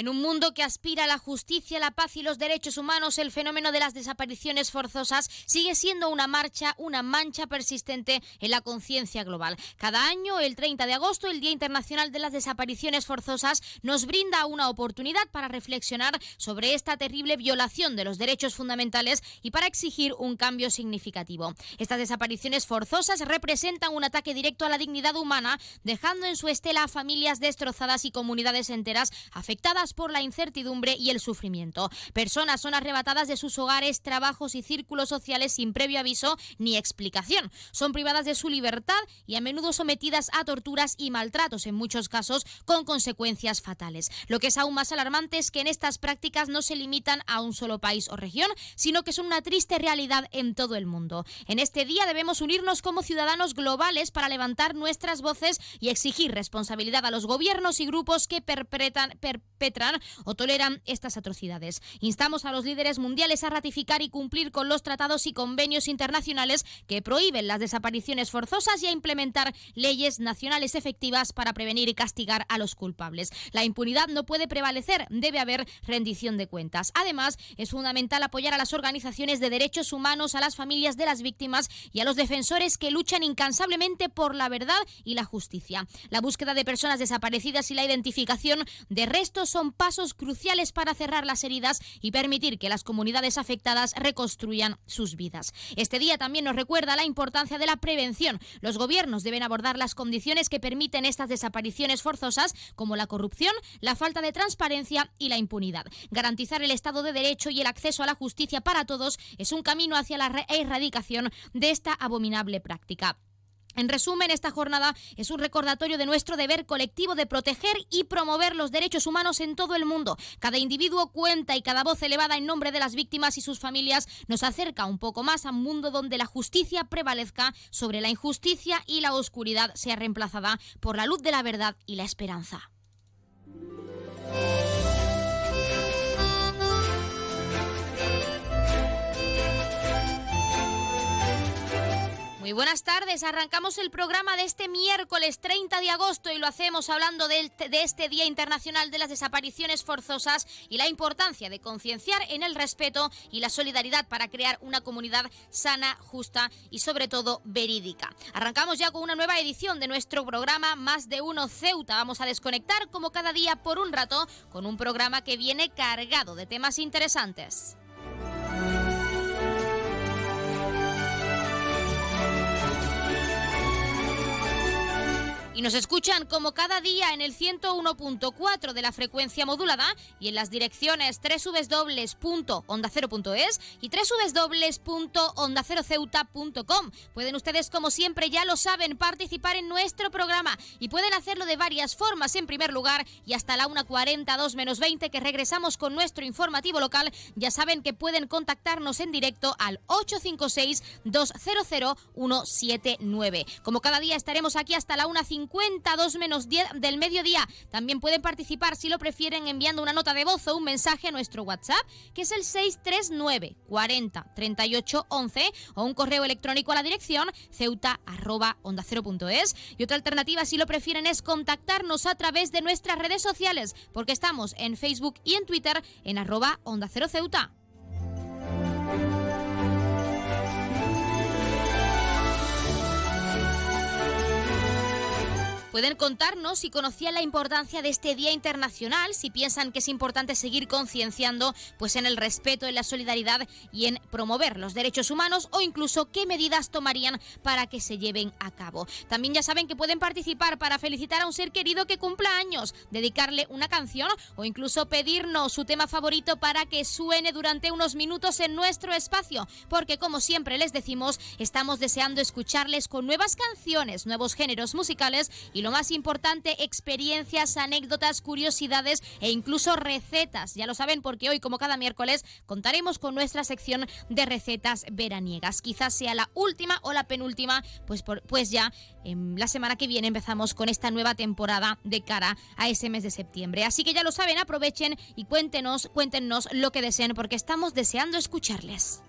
En un mundo que aspira a la justicia, la paz y los derechos humanos, el fenómeno de las desapariciones forzosas sigue siendo una marcha, una mancha persistente en la conciencia global. Cada año, el 30 de agosto, el Día Internacional de las Desapariciones Forzosas, nos brinda una oportunidad para reflexionar sobre esta terrible violación de los derechos fundamentales y para exigir un cambio significativo. Estas desapariciones forzosas representan un ataque directo a la dignidad humana, dejando en su estela a familias destrozadas y comunidades enteras afectadas por la incertidumbre y el sufrimiento. Personas son arrebatadas de sus hogares, trabajos y círculos sociales sin previo aviso ni explicación. Son privadas de su libertad y a menudo sometidas a torturas y maltratos, en muchos casos con consecuencias fatales. Lo que es aún más alarmante es que en estas prácticas no se limitan a un solo país o región, sino que son una triste realidad en todo el mundo. En este día debemos unirnos como ciudadanos globales para levantar nuestras voces y exigir responsabilidad a los gobiernos y grupos que perpetran, o toleran estas atrocidades. Instamos a los líderes mundiales a ratificar y cumplir con los tratados y convenios internacionales que prohíben las desapariciones forzosas y a implementar leyes nacionales efectivas para prevenir y castigar a los culpables. La impunidad no puede prevalecer, debe haber rendición de cuentas. Además, es fundamental apoyar a las organizaciones de derechos humanos, a las familias de las víctimas y a los defensores que luchan incansablemente por la verdad y la justicia. La búsqueda de personas desaparecidas y la identificación de restos son pasos cruciales para cerrar las heridas y permitir que las comunidades afectadas reconstruyan sus vidas. Este día también nos recuerda la importancia de la prevención. Los gobiernos deben abordar las condiciones que permiten estas desapariciones forzosas, como la corrupción, la falta de transparencia y la impunidad. Garantizar el Estado de Derecho y el acceso a la justicia para todos es un camino hacia la erradicación de esta abominable práctica. En resumen, esta jornada es un recordatorio de nuestro deber colectivo de proteger y promover los derechos humanos en todo el mundo. Cada individuo cuenta y cada voz elevada en nombre de las víctimas y sus familias nos acerca un poco más a un mundo donde la justicia prevalezca sobre la injusticia y la oscuridad sea reemplazada por la luz de la verdad y la esperanza. Muy buenas tardes, arrancamos el programa de este miércoles 30 de agosto y lo hacemos hablando de, este Día Internacional de las Desapariciones Forzosas y la importancia de concienciar en el respeto y la solidaridad para crear una comunidad sana, justa y sobre todo verídica. Arrancamos ya con una nueva edición de nuestro programa Más de Uno Ceuta. Vamos a desconectar como cada día por un rato con un programa que viene cargado de temas interesantes. Y nos escuchan como cada día en el 101.4 de la frecuencia modulada y en las direcciones www.ondacero.es y www.ondaceroceuta.com. Pueden ustedes, como siempre, ya lo saben, participar en nuestro programa y pueden hacerlo de varias formas. En primer lugar, y hasta la 1.42 menos 20 que regresamos con nuestro informativo local, ya saben que pueden contactarnos en directo al 856 200 179. Como cada día estaremos aquí hasta la 1.50 52 menos 10 del mediodía. También pueden participar si lo prefieren enviando una nota de voz o un mensaje a nuestro WhatsApp, que es el 639 40 38 11 o un correo electrónico a la dirección ceuta arroba onda Y otra alternativa si lo prefieren es contactarnos a través de nuestras redes sociales, porque estamos en Facebook y en Twitter en arroba onda cero ceuta. Pueden contarnos si conocían la importancia de este Día Internacional, si piensan que es importante seguir concienciando pues en el respeto, en la solidaridad y en promover los derechos humanos o incluso qué medidas tomarían para que se lleven a cabo. También ya saben que pueden participar para felicitar a un ser querido que cumpla años, dedicarle una canción o incluso pedirnos su tema favorito para que suene durante unos minutos en nuestro espacio, porque como siempre les decimos, estamos deseando escucharles con nuevas canciones, nuevos géneros musicales y y lo más importante, experiencias, anécdotas, curiosidades e incluso recetas. Ya lo saben porque hoy, como cada miércoles, contaremos con nuestra sección de recetas veraniegas. Quizás sea la última o la penúltima, pues, pues ya en la semana que viene empezamos con esta nueva temporada de cara a ese mes de septiembre. Así que ya lo saben, aprovechen y cuéntenos, cuéntenos lo que deseen porque estamos deseando escucharles.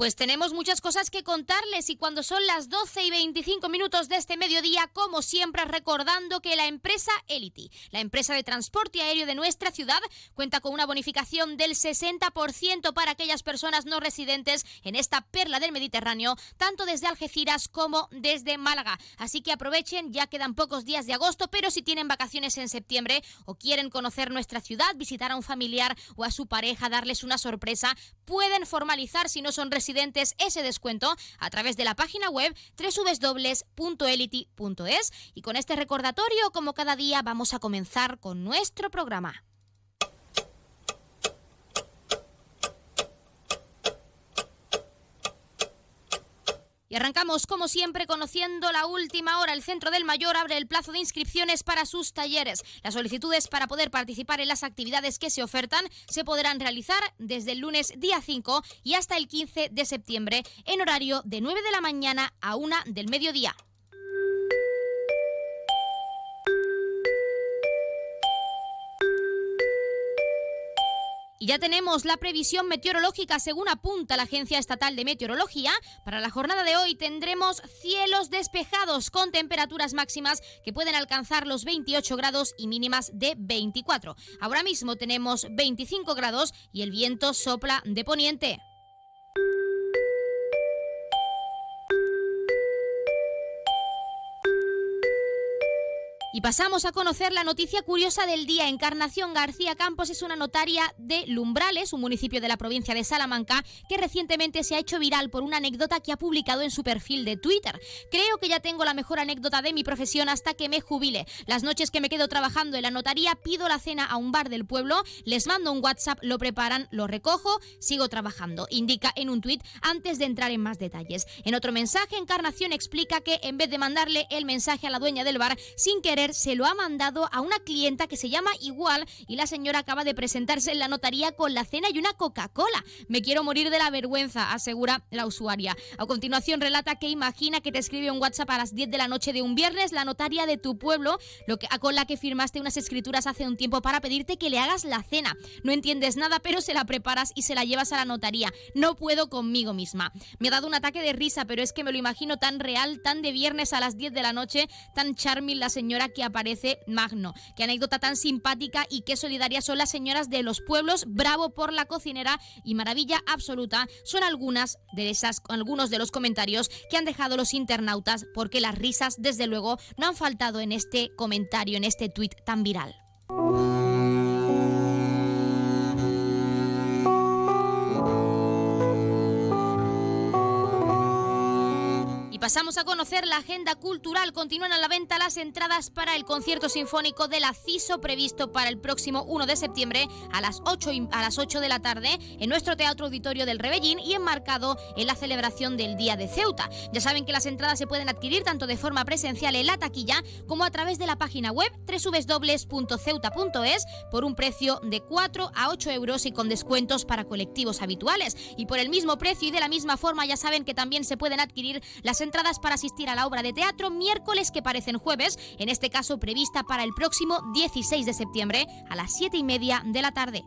Pues tenemos muchas cosas que contarles y cuando son las 12 y 25 minutos de este mediodía, como siempre, recordando que la empresa Elity, la empresa de transporte aéreo de nuestra ciudad, cuenta con una bonificación del 60% para aquellas personas no residentes en esta perla del Mediterráneo, tanto desde Algeciras como desde Málaga. Así que aprovechen, ya quedan pocos días de agosto, pero si tienen vacaciones en septiembre o quieren conocer nuestra ciudad, visitar a un familiar o a su pareja, darles una sorpresa, pueden formalizar si no son residentes ese descuento a través de la página web www.elity.es y con este recordatorio, como cada día, vamos a comenzar con nuestro programa. Y arrancamos, como siempre, conociendo la última hora. El Centro del Mayor abre el plazo de inscripciones para sus talleres. Las solicitudes para poder participar en las actividades que se ofertan se podrán realizar desde el lunes día 5 y hasta el 15 de septiembre en horario de 9 de la mañana a 1 del mediodía. Y ya tenemos la previsión meteorológica según apunta la Agencia Estatal de Meteorología. Para la jornada de hoy tendremos cielos despejados con temperaturas máximas que pueden alcanzar los 28 grados y mínimas de 24. Ahora mismo tenemos 25 grados y el viento sopla de poniente. Y pasamos a conocer la noticia curiosa del día. Encarnación García Campos es una notaria de Lumbrales, un municipio de la provincia de Salamanca, que recientemente se ha hecho viral por una anécdota que ha publicado en su perfil de Twitter. Creo que ya tengo la mejor anécdota de mi profesión hasta que me jubile. Las noches que me quedo trabajando en la notaría, pido la cena a un bar del pueblo, les mando un WhatsApp, lo preparan, lo recojo, sigo trabajando. Indica en un tuit antes de entrar en más detalles. En otro mensaje, Encarnación explica que en vez de mandarle el mensaje a la dueña del bar, sin querer se lo ha mandado a una clienta que se llama igual y la señora acaba de presentarse en la notaría con la cena y una Coca-Cola. Me quiero morir de la vergüenza, asegura la usuaria. A continuación relata que imagina que te escribe un WhatsApp a las 10 de la noche de un viernes la notaria de tu pueblo, lo que, con la que firmaste unas escrituras hace un tiempo para pedirte que le hagas la cena. No entiendes nada, pero se la preparas y se la llevas a la notaría. No puedo conmigo misma. Me ha dado un ataque de risa, pero es que me lo imagino tan real, tan de viernes a las 10 de la noche, tan charming la señora que aparece Magno. Qué anécdota tan simpática y qué solidarias son las señoras de los pueblos. Bravo por la cocinera y maravilla absoluta. Son algunas de algunos de los comentarios que han dejado los internautas porque las risas, desde luego, no han faltado en este comentario, en este tuit tan viral. Pasamos a conocer la agenda cultural. Continúan a la venta las entradas para el concierto sinfónico de la CISO previsto para el próximo 1 de septiembre a las 8, a las 8 de la tarde en nuestro Teatro Auditorio del Rebellín y enmarcado en la celebración del Día de Ceuta. Ya saben que las entradas se pueden adquirir tanto de forma presencial en la taquilla como a través de la página web www.ceuta.es por un precio de 4 a 8 euros y con descuentos para colectivos habituales. Y por el mismo precio y de la misma forma ya saben que también se pueden adquirir las entradas entradas para asistir a la obra de teatro miércoles que parecen jueves, en este caso prevista para el próximo 16 de septiembre a las 7 y media de la tarde.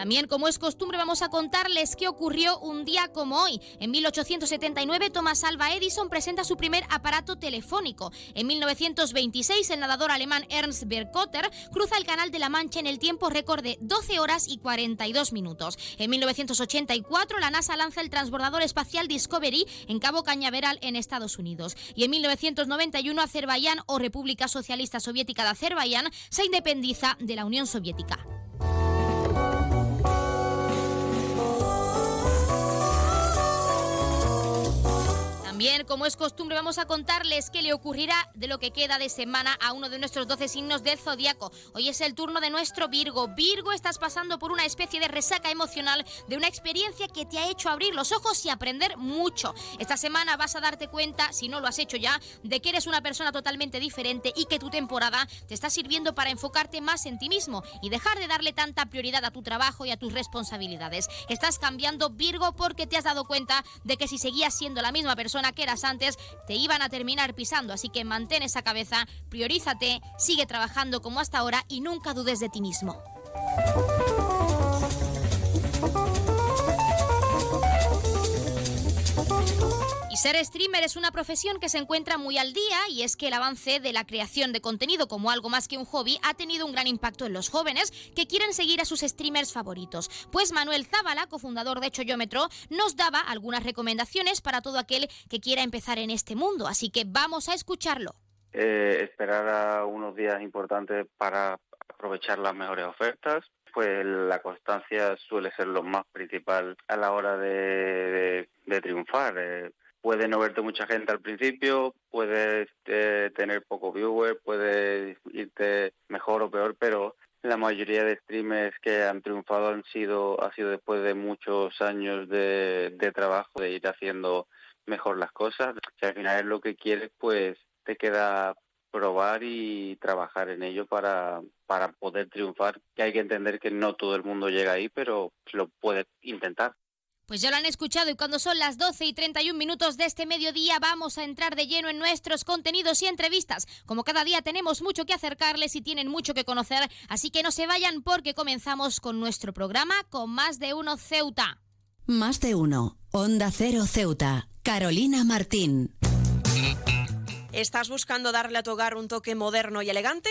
También, como es costumbre, vamos a contarles qué ocurrió un día como hoy. En 1879, Thomas Alva Edison presenta su primer aparato telefónico. En 1926, el nadador alemán Ernst Berkotter cruza el Canal de la Mancha en el tiempo récord de 12 horas y 42 minutos. En 1984, la NASA lanza el transbordador espacial Discovery en Cabo Cañaveral, en Estados Unidos. Y en 1991, Azerbaiyán o República Socialista Soviética de Azerbaiyán se independiza de la Unión Soviética. También, como es costumbre, vamos a contarles qué le ocurrirá de lo que queda de semana a uno de nuestros 12 signos del zodiaco. Hoy es el turno de nuestro Virgo. Virgo, estás pasando por una especie de resaca emocional de una experiencia que te ha hecho abrir los ojos y aprender mucho. Esta semana vas a darte cuenta, si no lo has hecho ya, de que eres una persona totalmente diferente y que tu temporada te está sirviendo para enfocarte más en ti mismo y dejar de darle tanta prioridad a tu trabajo y a tus responsabilidades. Estás cambiando Virgo porque te has dado cuenta de que si seguías siendo la misma persona que eras antes, te iban a terminar pisando. Así que mantén esa cabeza, priorízate, sigue trabajando como hasta ahora y nunca dudes de ti mismo. Ser streamer es una profesión que se encuentra muy al día y es que el avance de la creación de contenido como algo más que un hobby ha tenido un gran impacto en los jóvenes que quieren seguir a sus streamers favoritos. Pues Manuel Zábala, cofundador de Choyómetro, nos daba algunas recomendaciones para todo aquel que quiera empezar en este mundo, así que vamos a escucharlo. Eh, esperar a unos días importantes para aprovechar las mejores ofertas, pues la constancia suele ser lo más principal a la hora de, triunfar. Eh, puede no verte mucha gente al principio, puedes eh, tener poco viewer, puede irte mejor o peor, pero la mayoría de streamers que han triunfado han sido ha sido después de muchos años de, de trabajo, de ir haciendo mejor las cosas. Si al final es lo que quieres, pues te queda probar y trabajar en ello para, para poder triunfar. Que hay que entender que no todo el mundo llega ahí, pero lo puede intentar. Pues ya lo han escuchado y cuando son las 12 y 31 minutos de este mediodía vamos a entrar de lleno en nuestros contenidos y entrevistas. Como cada día tenemos mucho que acercarles y tienen mucho que conocer, así que no se vayan porque comenzamos con nuestro programa con Más de Uno Ceuta. Más de Uno, Onda Cero Ceuta, Carolina Martín. ¿Estás buscando darle a tu hogar un toque moderno y elegante?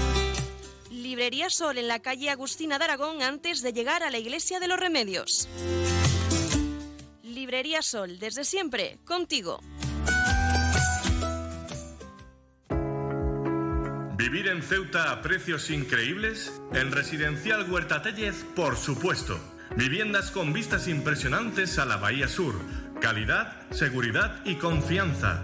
Librería Sol en la calle Agustina de Aragón antes de llegar a la Iglesia de los Remedios. Librería Sol, desde siempre, contigo. ¿Vivir en Ceuta a precios increíbles? En Residencial Huerta Tellez, por supuesto. Viviendas con vistas impresionantes a la Bahía Sur. Calidad, seguridad y confianza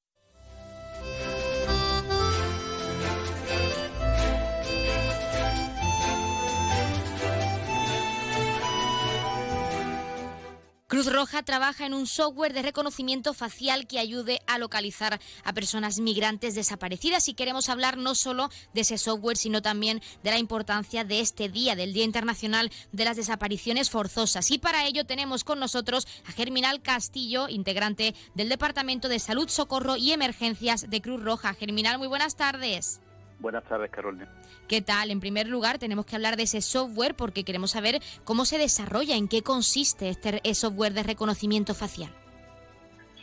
Cruz Roja trabaja en un software de reconocimiento facial que ayude a localizar a personas migrantes desaparecidas y queremos hablar no solo de ese software, sino también de la importancia de este día, del Día Internacional de las Desapariciones Forzosas. Y para ello tenemos con nosotros a Germinal Castillo, integrante del Departamento de Salud, Socorro y Emergencias de Cruz Roja. Germinal, muy buenas tardes. Buenas tardes, Carolina. ¿Qué tal? En primer lugar, tenemos que hablar de ese software porque queremos saber cómo se desarrolla, en qué consiste este software de reconocimiento facial.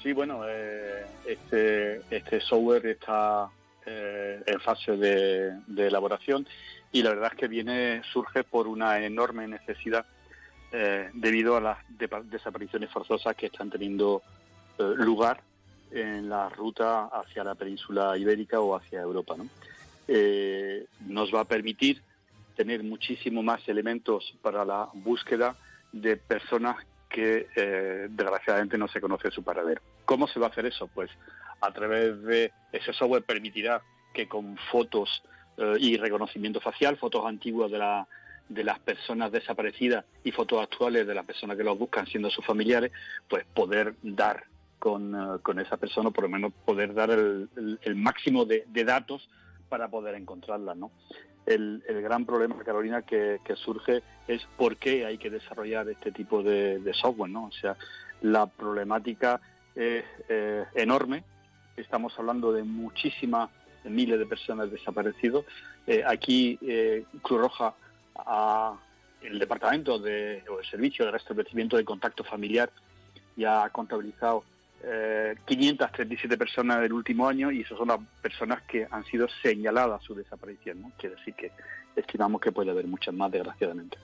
Sí, bueno, eh, este, este software está eh, en fase de, elaboración y la verdad es que viene surge por una enorme necesidad eh, debido a las desapariciones forzosas que están teniendo lugar en la ruta hacia la península ibérica o hacia Europa. ¿no? Eh, nos va a permitir tener muchísimo más elementos para la búsqueda de personas que eh, desgraciadamente no se conoce su paradero. ¿Cómo se va a hacer eso? Pues a través de ese software permitirá que con fotos eh, y reconocimiento facial, fotos antiguas de, la, de las personas desaparecidas y fotos actuales de las personas que los buscan siendo sus familiares, pues poder dar con, eh, con esa persona, por lo menos poder dar el, máximo de, de datos para poder encontrarla, ¿no? El, gran problema, Carolina, que, surge es por qué hay que desarrollar este tipo de, software, ¿no? O sea, la problemática es enorme. Estamos hablando de muchísimas miles de personas desaparecidas. Eh, aquí eh, Cruz Roja, el departamento de, o el servicio de restablecimiento de contacto familiar ya ha contabilizado 537 eh, personas del último año y esas son las personas que han sido señaladas su desaparición. ¿no? Quiere decir que estimamos que puede haber muchas más, desgraciadamente.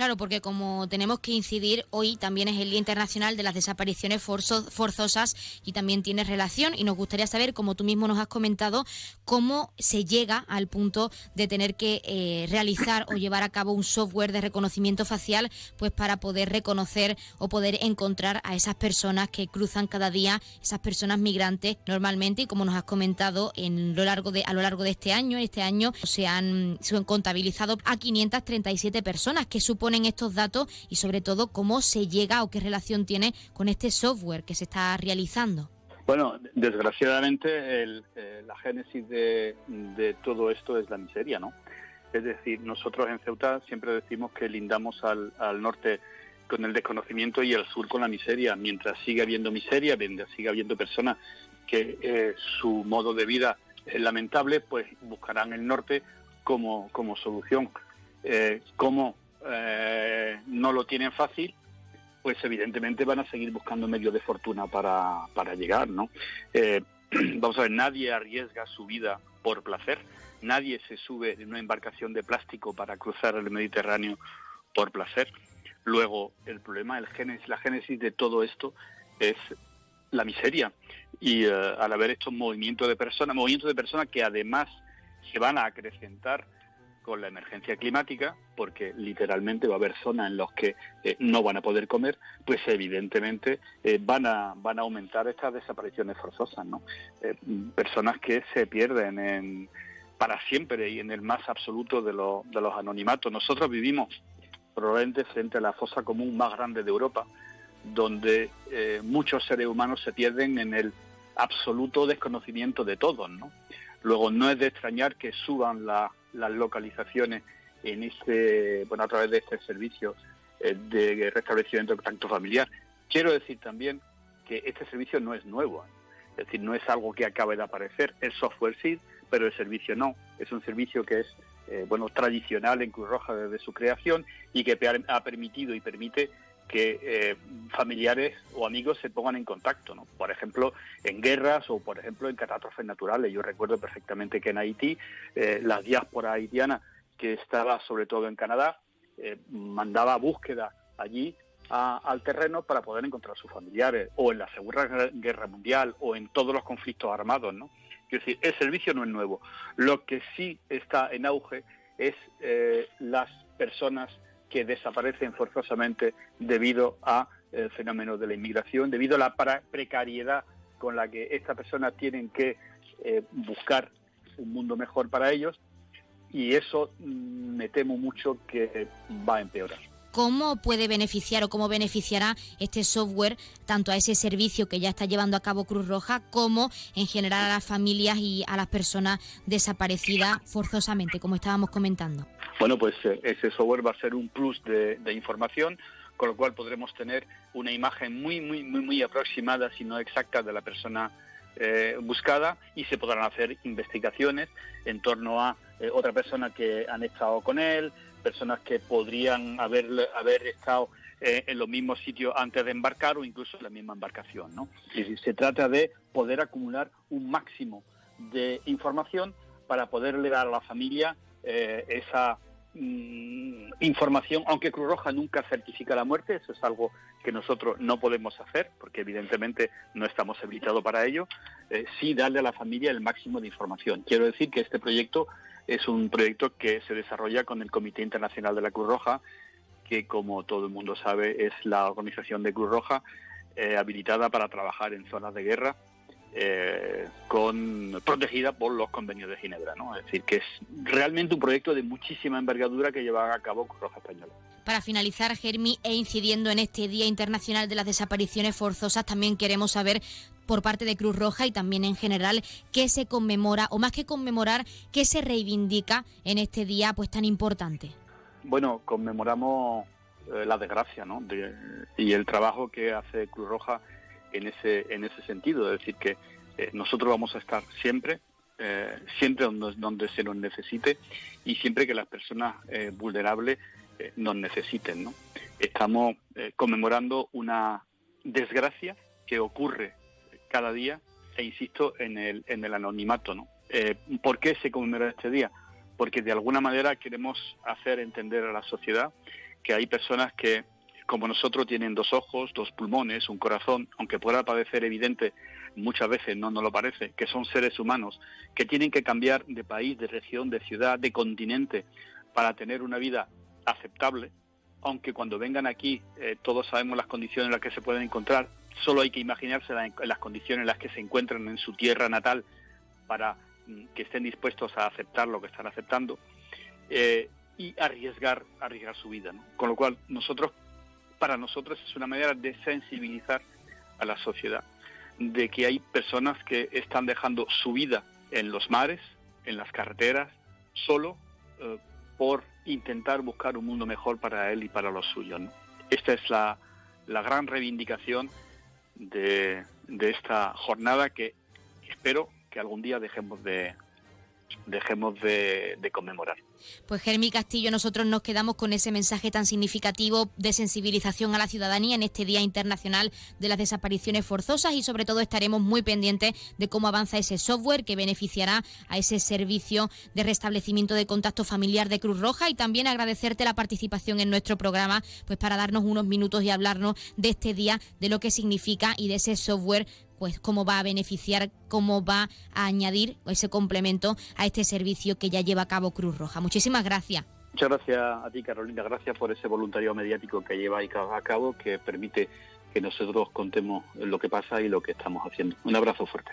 Claro, porque como tenemos que incidir, hoy también es el Día Internacional de las Desapariciones Forzosas y también tiene relación y nos gustaría saber, como tú mismo nos has comentado, cómo se llega al punto de tener que eh, realizar o llevar a cabo un software de reconocimiento facial pues para poder reconocer o poder encontrar a esas personas que cruzan cada día, esas personas migrantes normalmente y como nos has comentado en lo largo de, a lo largo de este año, este año se han, se han contabilizado a 537 personas que ponen estos datos y sobre todo cómo se llega o qué relación tiene con este software que se está realizando. Bueno, desgraciadamente eh, la génesis de, todo esto es la miseria, ¿no? Es decir, nosotros en Ceuta siempre decimos que lindamos al, norte con el desconocimiento y al sur con la miseria. Mientras siga habiendo miseria, mientras siga habiendo personas que eh, su modo de vida es lamentable, pues buscarán el norte como, como solución. Eh, ¿Cómo eh, no lo tienen fácil, pues evidentemente van a seguir buscando medios de fortuna para, para llegar, ¿no? Eh, vamos a ver, nadie arriesga su vida por placer, nadie se sube en una embarcación de plástico para cruzar el Mediterráneo por placer. Luego, el problema, el génesis, la génesis de todo esto es la miseria. Y eh, al haber estos movimientos de personas, movimientos de personas que además se van a acrecentar con la emergencia climática, porque literalmente va a haber zonas en las que eh, no van a poder comer, pues evidentemente eh, van, a, van a aumentar estas desapariciones forzosas, ¿no? Eh, personas que se pierden en, para siempre y en el más absoluto de, de los anonimatos. Nosotros vivimos probablemente frente a la fosa común más grande de Europa, donde muchos seres humanos se pierden en el absoluto desconocimiento de todos. ¿no? Luego, no es de extrañar que suban las localizaciones en este, bueno, a través de este servicio eh, de restablecimiento de contacto familiar. Quiero decir también que este servicio no es nuevo, es decir, no es algo que acabe de aparecer. El software sí, pero el servicio no. Es un servicio que es eh, bueno tradicional en Cruz Roja desde su creación y que ha permitido y permite que eh, familiares o amigos se pongan en contacto, ¿no? por ejemplo, en guerras o, por ejemplo, en catástrofes naturales. Yo recuerdo perfectamente que en Haití, eh, la diáspora haitiana, que estaba sobre todo en Canadá, eh, mandaba búsqueda allí al terreno para poder encontrar a sus familiares, o en la Segunda Guerra Mundial, o en todos los conflictos armados. ¿no? Es decir, el servicio no es nuevo. Lo que sí está en auge es las personas que desaparecen forzosamente debido al fenómeno de la inmigración, debido a la precariedad con la que estas personas tienen que eh, buscar un mundo mejor para ellos y eso mm, me temo mucho que va a empeorar cómo puede beneficiar o cómo beneficiará este software tanto a ese servicio que ya está llevando a cabo Cruz Roja como en general a las familias y a las personas desaparecidas forzosamente, como estábamos comentando. Bueno, pues eh, ese software va a ser un plus de, información, con lo cual podremos tener una imagen muy, muy, muy, muy aproximada, si no exacta, de la persona eh, buscada y se podrán hacer investigaciones en torno a eh, otra persona que han estado con él, personas que podrían haber, haber estado eh, en los mismos sitios antes de embarcar o incluso en la misma embarcación. ¿no? se trata de poder acumular un máximo de información para poderle dar a la familia eh, esa mm, información, aunque Cruz Roja nunca certifica la muerte, eso es algo que nosotros no podemos hacer, porque evidentemente no estamos habilitados para ello, eh, sí darle a la familia el máximo de información. Quiero decir que este proyecto es un proyecto que se desarrolla con el Comité Internacional de la Cruz Roja, que como todo el mundo sabe es la organización de Cruz Roja eh, habilitada para trabajar en zonas de guerra, eh, con, protegida por los convenios de Ginebra. ¿no? Es decir, que es realmente un proyecto de muchísima envergadura que lleva a cabo Cruz Roja Española. Para finalizar, Germi, e incidiendo en este Día Internacional de las Desapariciones Forzosas, también queremos saber por parte de Cruz Roja y también en general qué se conmemora, o más que conmemorar, qué se reivindica en este día pues tan importante. Bueno, conmemoramos eh, la desgracia ¿no? y el trabajo que hace Cruz Roja en ese, en ese sentido, es decir, que eh, nosotros vamos a estar siempre, eh, siempre donde, donde, se nos necesite y siempre que las personas vulnerables nos necesiten. ¿no? Estamos conmemorando una desgracia que ocurre cada día e insisto en el, en el anonimato. ¿no? Eh, ¿Por qué se conmemora este día? Porque de alguna manera queremos hacer entender a la sociedad que hay personas que, como nosotros, tienen dos ojos, dos pulmones, un corazón, aunque pueda parecer evidente, muchas veces no nos lo parece, que son seres humanos, que tienen que cambiar de país, de región, de ciudad, de continente, para tener una vida aceptable, aunque cuando vengan aquí eh, todos sabemos las condiciones en las que se pueden encontrar, Solo hay que imaginarse las condiciones en las que se encuentran en su tierra natal para mm, que estén dispuestos a aceptar lo que están aceptando eh, y arriesgar, arriesgar su vida. Con lo cual, nosotros, para nosotros es una manera de sensibilizar a la sociedad, de que hay personas que están dejando su vida en los mares, en las carreteras, solo eh, por intentar buscar un mundo mejor para él y para los suyos. Esta es la, la gran reivindicación de, esta jornada que espero que algún día dejemos de, dejemos de, conmemorar. Pues Germi Castillo, nosotros nos quedamos con ese mensaje tan significativo de sensibilización a la ciudadanía en este Día Internacional de las Desapariciones Forzosas y sobre todo estaremos muy pendientes de cómo avanza ese software que beneficiará a ese servicio de restablecimiento de contacto familiar de Cruz Roja y también agradecerte la participación en nuestro programa pues para darnos unos minutos y hablarnos de este día, de lo que significa y de ese software pues cómo va a beneficiar, cómo va a añadir ese complemento a este servicio que ya lleva a cabo Cruz Roja. Muchísimas gracias. Muchas gracias a ti, Carolina. Gracias por ese voluntariado mediático que lleva a cabo, que permite que nosotros contemos lo que pasa y lo que estamos haciendo. Un abrazo fuerte.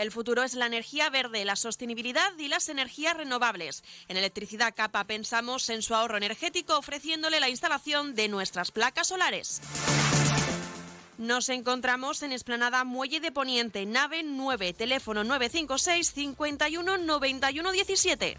El futuro es la energía verde, la sostenibilidad y las energías renovables. En Electricidad Capa pensamos en su ahorro energético ofreciéndole la instalación de nuestras placas solares. Nos encontramos en Esplanada Muelle de Poniente, nave 9, teléfono 956 51 91 17.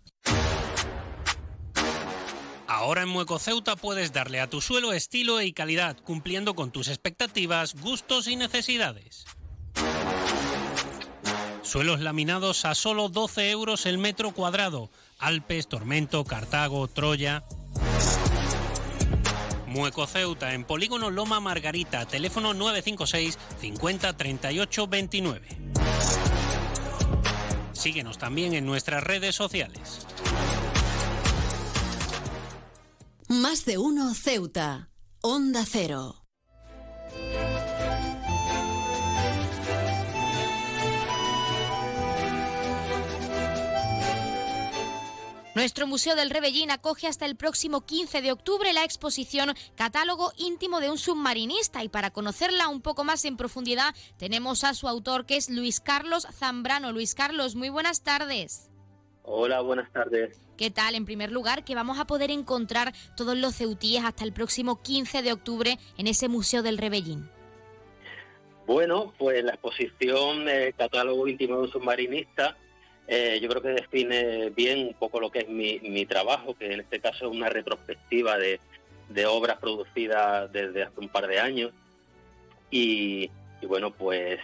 Ahora en Mueco Ceuta puedes darle a tu suelo estilo y calidad, cumpliendo con tus expectativas, gustos y necesidades. Suelos laminados a solo 12 euros el metro cuadrado. Alpes, Tormento, Cartago, Troya. Mueco Ceuta en Polígono Loma Margarita, teléfono 956 50 38 29. Síguenos también en nuestras redes sociales. Más de uno Ceuta. Onda Cero. Nuestro Museo del Rebellín acoge hasta el próximo 15 de octubre la exposición Catálogo íntimo de un submarinista y para conocerla un poco más en profundidad tenemos a su autor que es Luis Carlos Zambrano. Luis Carlos, muy buenas tardes. Hola, buenas tardes. ¿Qué tal? En primer lugar, que vamos a poder encontrar todos los ceutíes hasta el próximo 15 de octubre en ese Museo del Rebellín. Bueno, pues la exposición eh, Catálogo íntimo de un submarinista eh, yo creo que define bien un poco lo que es mi, trabajo, que en este caso es una retrospectiva de, obras producidas desde hace un par de años. Y, bueno, pues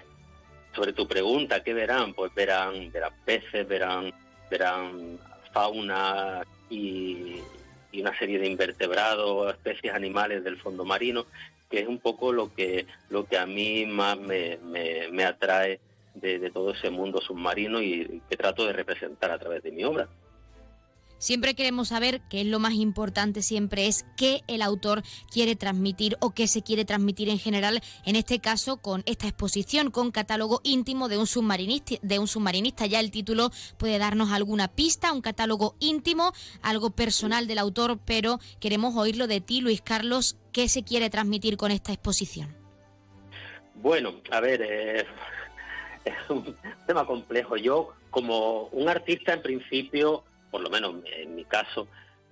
sobre tu pregunta, ¿qué verán? Pues verán, verán peces, verán, verán fauna y, una serie de invertebrados, especies animales del fondo marino, que es un poco lo que, lo que a mí más me, me, me atrae de, todo ese mundo submarino y que trato de representar a través de mi obra. Siempre queremos saber qué es lo más importante, siempre es qué el autor quiere transmitir o qué se quiere transmitir en general, en este caso con esta exposición, con catálogo íntimo de un submarinista. De un submarinista. Ya el título puede darnos alguna pista, un catálogo íntimo, algo personal del autor, pero queremos oírlo de ti, Luis Carlos, qué se quiere transmitir con esta exposición. Bueno, a ver, eh, es un tema complejo. Yo, como un artista, en principio, por lo menos en mi caso,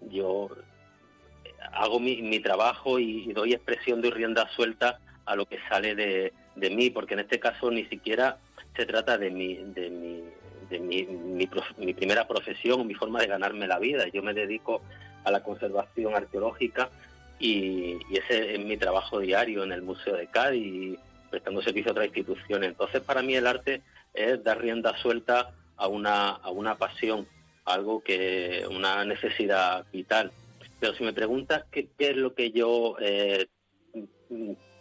yo hago mi, trabajo y, doy expresión, de rienda suelta a lo que sale de, mí, porque en este caso ni siquiera se trata de mi, de mi, de mi, primera profesión, mi forma de ganarme la vida. Yo me dedico a la conservación arqueológica y, y ese es mi trabajo diario en el Museo de Cádiz prestando servicio a otras instituciones. Entonces, para mí el arte es dar rienda suelta a una, a una pasión, algo que, una necesidad vital. Pero si me preguntas qué, es lo que yo eh,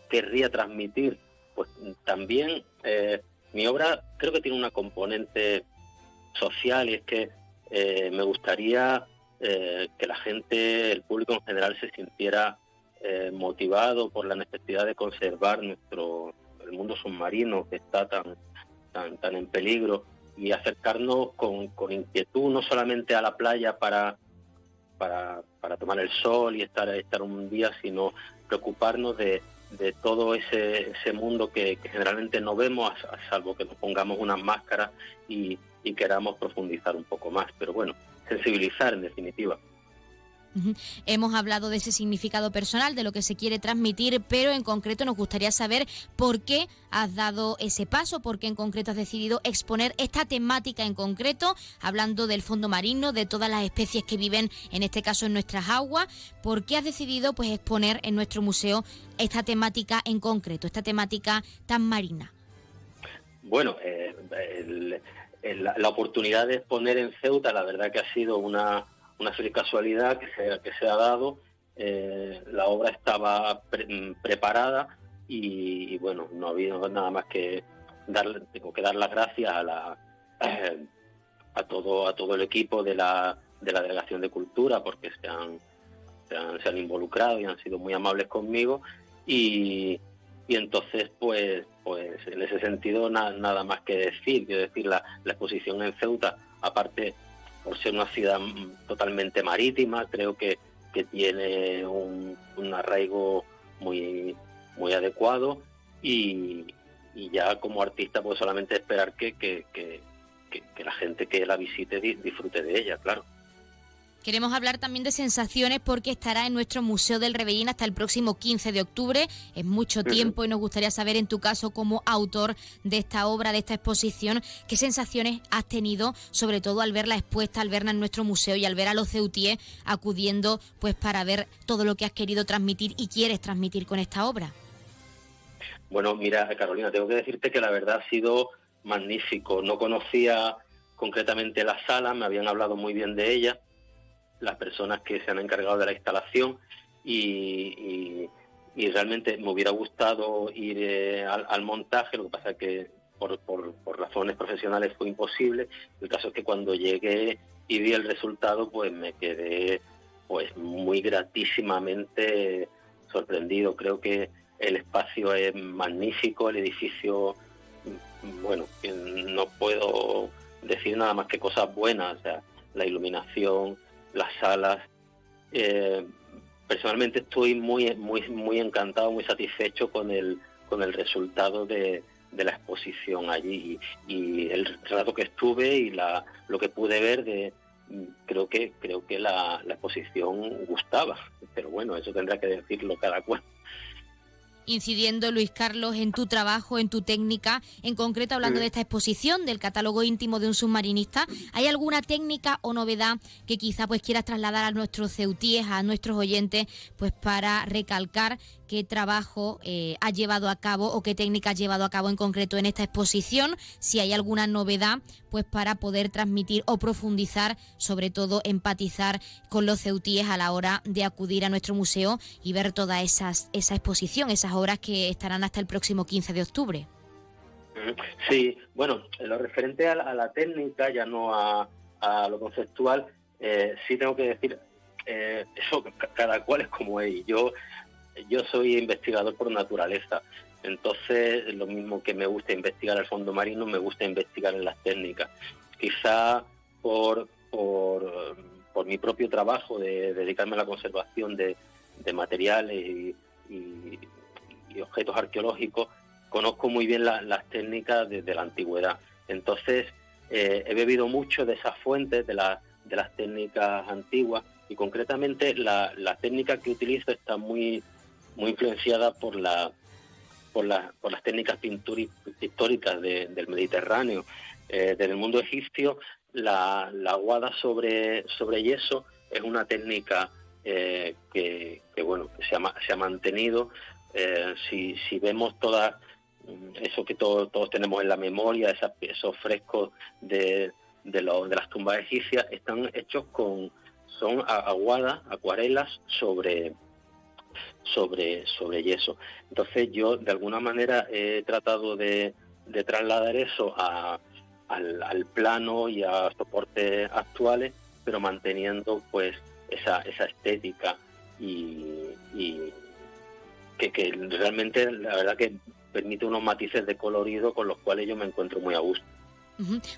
querría transmitir, pues también eh, mi obra creo que tiene una componente social y es que eh, me gustaría que la gente, el público en general, se sintiera motivado por la necesidad de conservar nuestro el mundo submarino que está tan, tan, tan en peligro y acercarnos con, inquietud no solamente a la playa para, para, para, tomar el sol y estar, estar un día, sino preocuparnos de, de todo ese, ese mundo que, generalmente no vemos, a, salvo que nos pongamos una máscara y, y queramos profundizar un poco más. Pero bueno, sensibilizar en definitiva. Hemos hablado de ese significado personal, de lo que se quiere transmitir, pero en concreto nos gustaría saber por qué has dado ese paso, por qué en concreto has decidido exponer esta temática en concreto, hablando del fondo marino, de todas las especies que viven, en este caso en nuestras aguas, por qué has decidido pues exponer en nuestro museo esta temática en concreto, esta temática tan marina. Bueno, eh, la oportunidad de exponer en Ceuta, la verdad que ha sido una una feliz casualidad que se, que se ha dado. Eh, la obra estaba preparada y, bueno, no ha habido nada más que dar, tengo que dar las gracias a la a todo a todo el equipo de la de la delegación de cultura porque se han se han, involucrado y han sido muy amables conmigo y, y entonces pues pues en ese sentido nada más que decir quiero decir la, la exposición en Ceuta aparte por ser una ciudad totalmente marítima, creo que, que tiene un, arraigo muy, muy adecuado y, ya como artista pues solamente esperar que, que, que, que la gente que la visite disfrute de ella, claro. Queremos hablar también de sensaciones porque estará en nuestro Museo del Rebellín hasta el próximo 15 de octubre. Es mucho tiempo y nos gustaría saber en tu caso como autor de esta obra, de esta exposición, qué sensaciones has tenido, sobre todo al verla expuesta, al verla en nuestro museo y al ver a los ceutíes acudiendo pues para ver todo lo que has querido transmitir y quieres transmitir con esta obra. Bueno, mira, Carolina, tengo que decirte que la verdad ha sido magnífico. No conocía concretamente la sala, me habían hablado muy bien de ella las personas que se han encargado de la instalación y, realmente me hubiera gustado ir eh, al, montaje, lo que pasa es que por, por, razones profesionales fue imposible. El caso es que cuando llegué y vi el resultado, pues me quedé pues muy gratísimamente sorprendido. Creo que el espacio es magnífico, el edificio, bueno, no puedo decir nada más que cosas buenas, o sea, la iluminación, las salas. Eh, personalmente estoy muy, muy, muy encantado, muy satisfecho con el, con el resultado de, de la exposición allí. Y, el rato que estuve y la, lo que pude ver de creo que creo que la, la exposición gustaba. Pero bueno eso tendrá que decirlo cada cual incidiendo, Luis Carlos, en tu trabajo, en tu técnica, en concreto hablando de esta exposición del catálogo íntimo de un submarinista. ¿Hay alguna técnica o novedad que quizá pues quieras trasladar a nuestros ceutíes, a nuestros oyentes, pues para recalcar qué trabajo eh, ha llevado a cabo o qué técnica ha llevado a cabo en concreto en esta exposición, si hay alguna novedad, pues para poder transmitir o profundizar, sobre todo empatizar con los ceutíes a la hora de acudir a nuestro museo y ver toda esas, esa exposición, esas obras que estarán hasta el próximo 15 de octubre. Sí, bueno, en lo referente a la, técnica, ya no a, lo conceptual, eh, sí tengo que decir, eh, eso cada cual es como es. Yo yo soy investigador por naturaleza, entonces lo mismo que me gusta investigar el fondo marino, me gusta investigar en las técnicas. Quizá por, por, mi propio trabajo de dedicarme a la conservación de, materiales y, objetos arqueológicos, conozco muy bien las técnicas desde la antigüedad. Entonces, eh, he bebido mucho de esas fuentes, de, de las técnicas antiguas, y concretamente la, la técnica que utilizo está muy muy influenciada por la por, por las técnicas pictóricas del Mediterráneo. Eh, mundo egipcio, la, la, aguada sobre, sobre yeso es una técnica eh, que, bueno se ha, se ha mantenido. Eh, si, si vemos todas mm, eso que todos, todos tenemos en la memoria, esos frescos de, de, de las tumbas egipcias, están hechos con son aguadas, acuarelas sobre sobre, sobre yeso. Entonces yo de alguna manera he tratado de, trasladar eso a, al, plano y a soportes actuales, pero manteniendo pues esa, esa estética y, que, que realmente la verdad que permite unos matices de colorido con los cuales yo me encuentro muy a gusto.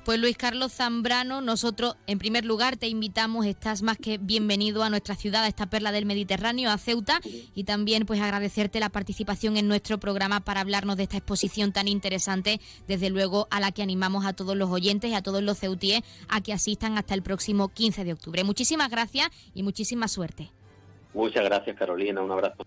Pues Luis Carlos Zambrano, nosotros en primer lugar te invitamos, estás más que bienvenido a nuestra ciudad, a esta perla del Mediterráneo, a Ceuta, y también pues agradecerte la participación en nuestro programa para hablarnos de esta exposición tan interesante, desde luego a la que animamos a todos los oyentes y a todos los ceutíes a que asistan hasta el próximo 15 de octubre. Muchísimas gracias y muchísima suerte. Muchas gracias Carolina, un abrazo.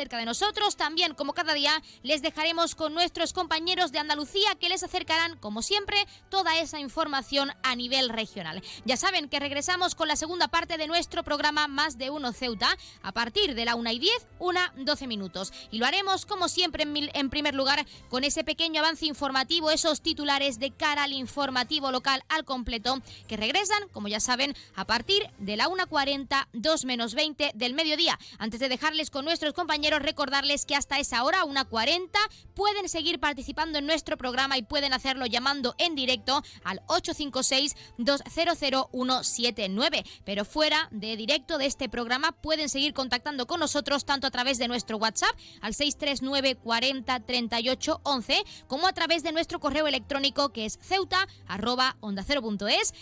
cerca de nosotros. También, como cada día, les dejaremos con nuestros compañeros de Andalucía que les acercarán, como siempre, toda esa información a nivel regional. Ya saben que regresamos con la segunda parte de nuestro programa Más de Uno Ceuta a partir de la 1 y 10, 1, 12 minutos. Y lo haremos, como siempre, en, en primer lugar, con ese pequeño avance informativo, esos titulares de cara al informativo local al completo, que regresan, como ya saben, a partir de la 1.40, 2 menos 20 del mediodía. Antes de dejarles con nuestros compañeros, Quiero recordarles que hasta esa hora, una 40, pueden seguir participando en nuestro programa y pueden hacerlo llamando en directo al 856-200-179. Pero fuera de directo de este programa, pueden seguir contactando con nosotros tanto a través de nuestro WhatsApp al 639 40 38 11 como a través de nuestro correo electrónico que es ceuta arroba onda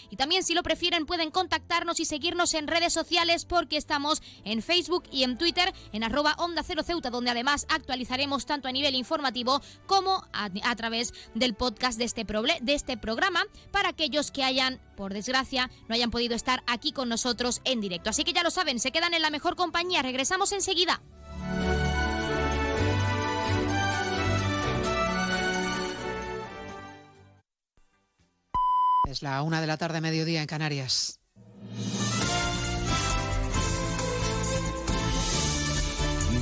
y también si lo prefieren pueden contactarnos y seguirnos en redes sociales porque estamos en Facebook y en Twitter en arroba onda cero Cero Ceuta, donde además actualizaremos tanto a nivel informativo como a, través del podcast de este, de este programa para aquellos que hayan, por desgracia, no hayan podido estar aquí con nosotros en directo. Así que ya lo saben, se quedan en la mejor compañía. Regresamos enseguida. Es la una de la tarde, mediodía en Canarias.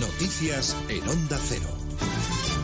Noticias en Onda Cero.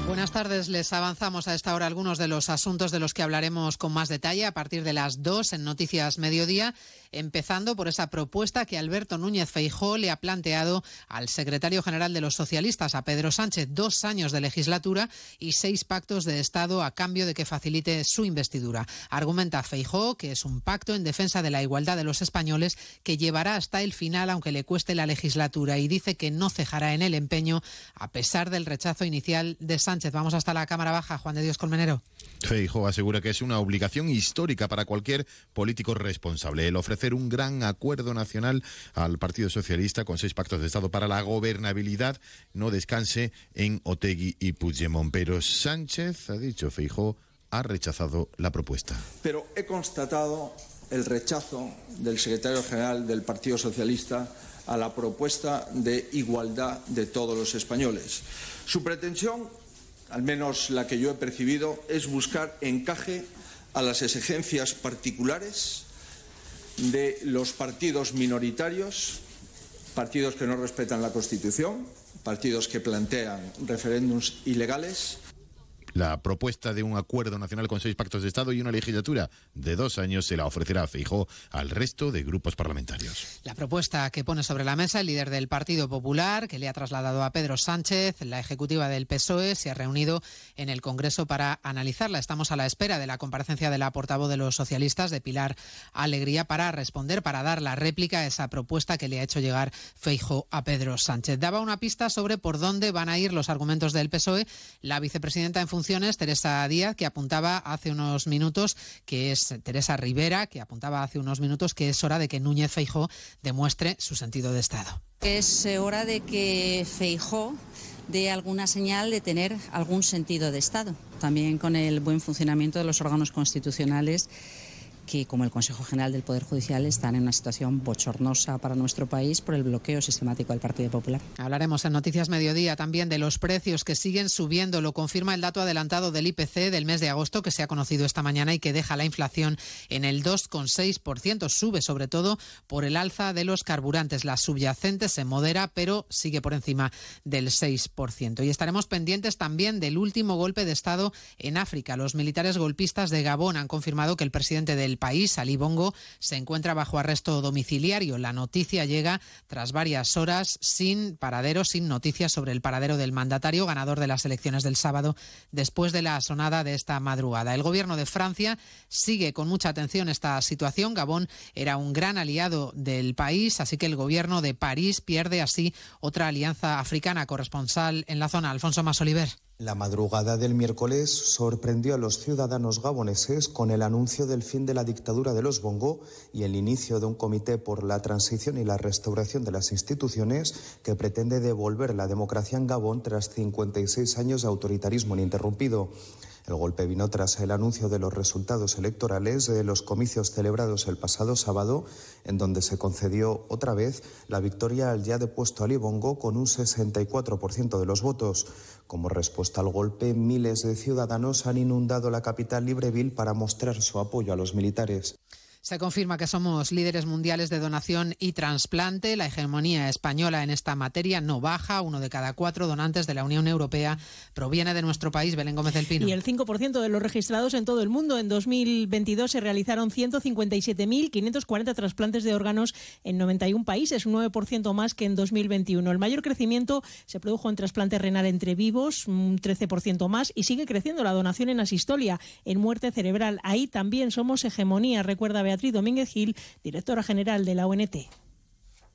Buenas tardes. Les avanzamos a esta hora algunos de los asuntos de los que hablaremos con más detalle a partir de las dos en Noticias Mediodía, empezando por esa propuesta que Alberto Núñez Feijó le ha planteado al secretario general de los socialistas, a Pedro Sánchez, dos años de legislatura y seis pactos de Estado a cambio de que facilite su investidura. Argumenta Feijó que es un pacto en defensa de la igualdad de los españoles que llevará hasta el final aunque le cueste la legislatura y dice que no cejará en el empeño a pesar del rechazo inicial de Sánchez. Vamos hasta la Cámara Baja. Juan de Dios Colmenero. Feijo asegura que es una obligación histórica para cualquier político responsable el un gran acuerdo nacional al Partido Socialista con seis pactos de Estado para la gobernabilidad no descanse en Otegui y Puigdemont. Pero Sánchez, ha dicho Feijo, ha rechazado la propuesta. Pero he constatado el rechazo del secretario general del Partido Socialista a la propuesta de igualdad de todos los españoles. Su pretensión al menos la que yo he percibido, es buscar encaje a las exigencias particulares de los partidos minoritarios, partidos que no respetan la Constitución, partidos que plantean referéndums ilegales la propuesta de un acuerdo nacional con seis pactos de Estado y una legislatura de dos años se la ofrecerá Feijó al resto de grupos parlamentarios. La propuesta que pone sobre la mesa el líder del Partido Popular, que le ha trasladado a Pedro Sánchez, la ejecutiva del PSOE, se ha reunido en el Congreso para analizarla. Estamos a la espera de la comparecencia de la portavoz de los socialistas, de Pilar Alegría, para responder, para dar la réplica a esa propuesta que le ha hecho llegar Feijó a Pedro Sánchez. Daba una pista sobre por dónde van a ir los argumentos del PSOE. La vicepresidenta en función Teresa Díaz, que apuntaba hace unos minutos, que es Teresa Rivera, que apuntaba hace unos minutos que es hora de que Núñez Feijó demuestre su sentido de Estado. Es hora de que Feijó dé alguna señal de tener algún sentido de Estado, también con el buen funcionamiento de los órganos constitucionales que, como el Consejo General del Poder Judicial, están en una situación bochornosa para nuestro país por el bloqueo sistemático del Partido Popular. Hablaremos en Noticias Mediodía también de los precios que siguen subiendo. Lo confirma el dato adelantado del IPC del mes de agosto que se ha conocido esta mañana y que deja la inflación en el 2,6%. Sube sobre todo por el alza de los carburantes. La subyacente se modera, pero sigue por encima del 6%. Y estaremos pendientes también del último golpe de Estado en África. Los militares golpistas de Gabón han confirmado que el presidente del el país, Ali Bongo, se encuentra bajo arresto domiciliario. La noticia llega tras varias horas sin paradero, sin noticias sobre el paradero del mandatario ganador de las elecciones del sábado después de la sonada de esta madrugada. El gobierno de Francia sigue con mucha atención esta situación. Gabón era un gran aliado del país, así que el gobierno de París pierde así otra alianza africana corresponsal en la zona. Alfonso Masoliver. La madrugada del miércoles sorprendió a los ciudadanos gaboneses con el anuncio del fin de la dictadura de los Bongo y el inicio de un comité por la transición y la restauración de las instituciones que pretende devolver la democracia en Gabón tras 56 años de autoritarismo ininterrumpido. El golpe vino tras el anuncio de los resultados electorales de los comicios celebrados el pasado sábado, en donde se concedió otra vez la victoria al ya depuesto Ali Bongo con un 64% de los votos. Como respuesta al golpe, miles de ciudadanos han inundado la capital Libreville para mostrar su apoyo a los militares. Se confirma que somos líderes mundiales de donación y trasplante. La hegemonía española en esta materia no baja. Uno de cada cuatro donantes de la Unión Europea proviene de nuestro país, Belén Gómez del Pino. Y el 5% de los registrados en todo el mundo. En 2022 se realizaron 157.540 trasplantes de órganos en 91 países, un 9% más que en 2021. El mayor crecimiento se produjo en trasplante renal entre vivos, un 13% más, y sigue creciendo la donación en asistolia, en muerte cerebral. Ahí también somos hegemonía, recuerda Beatriz Domínguez Gil, directora general de la ONT.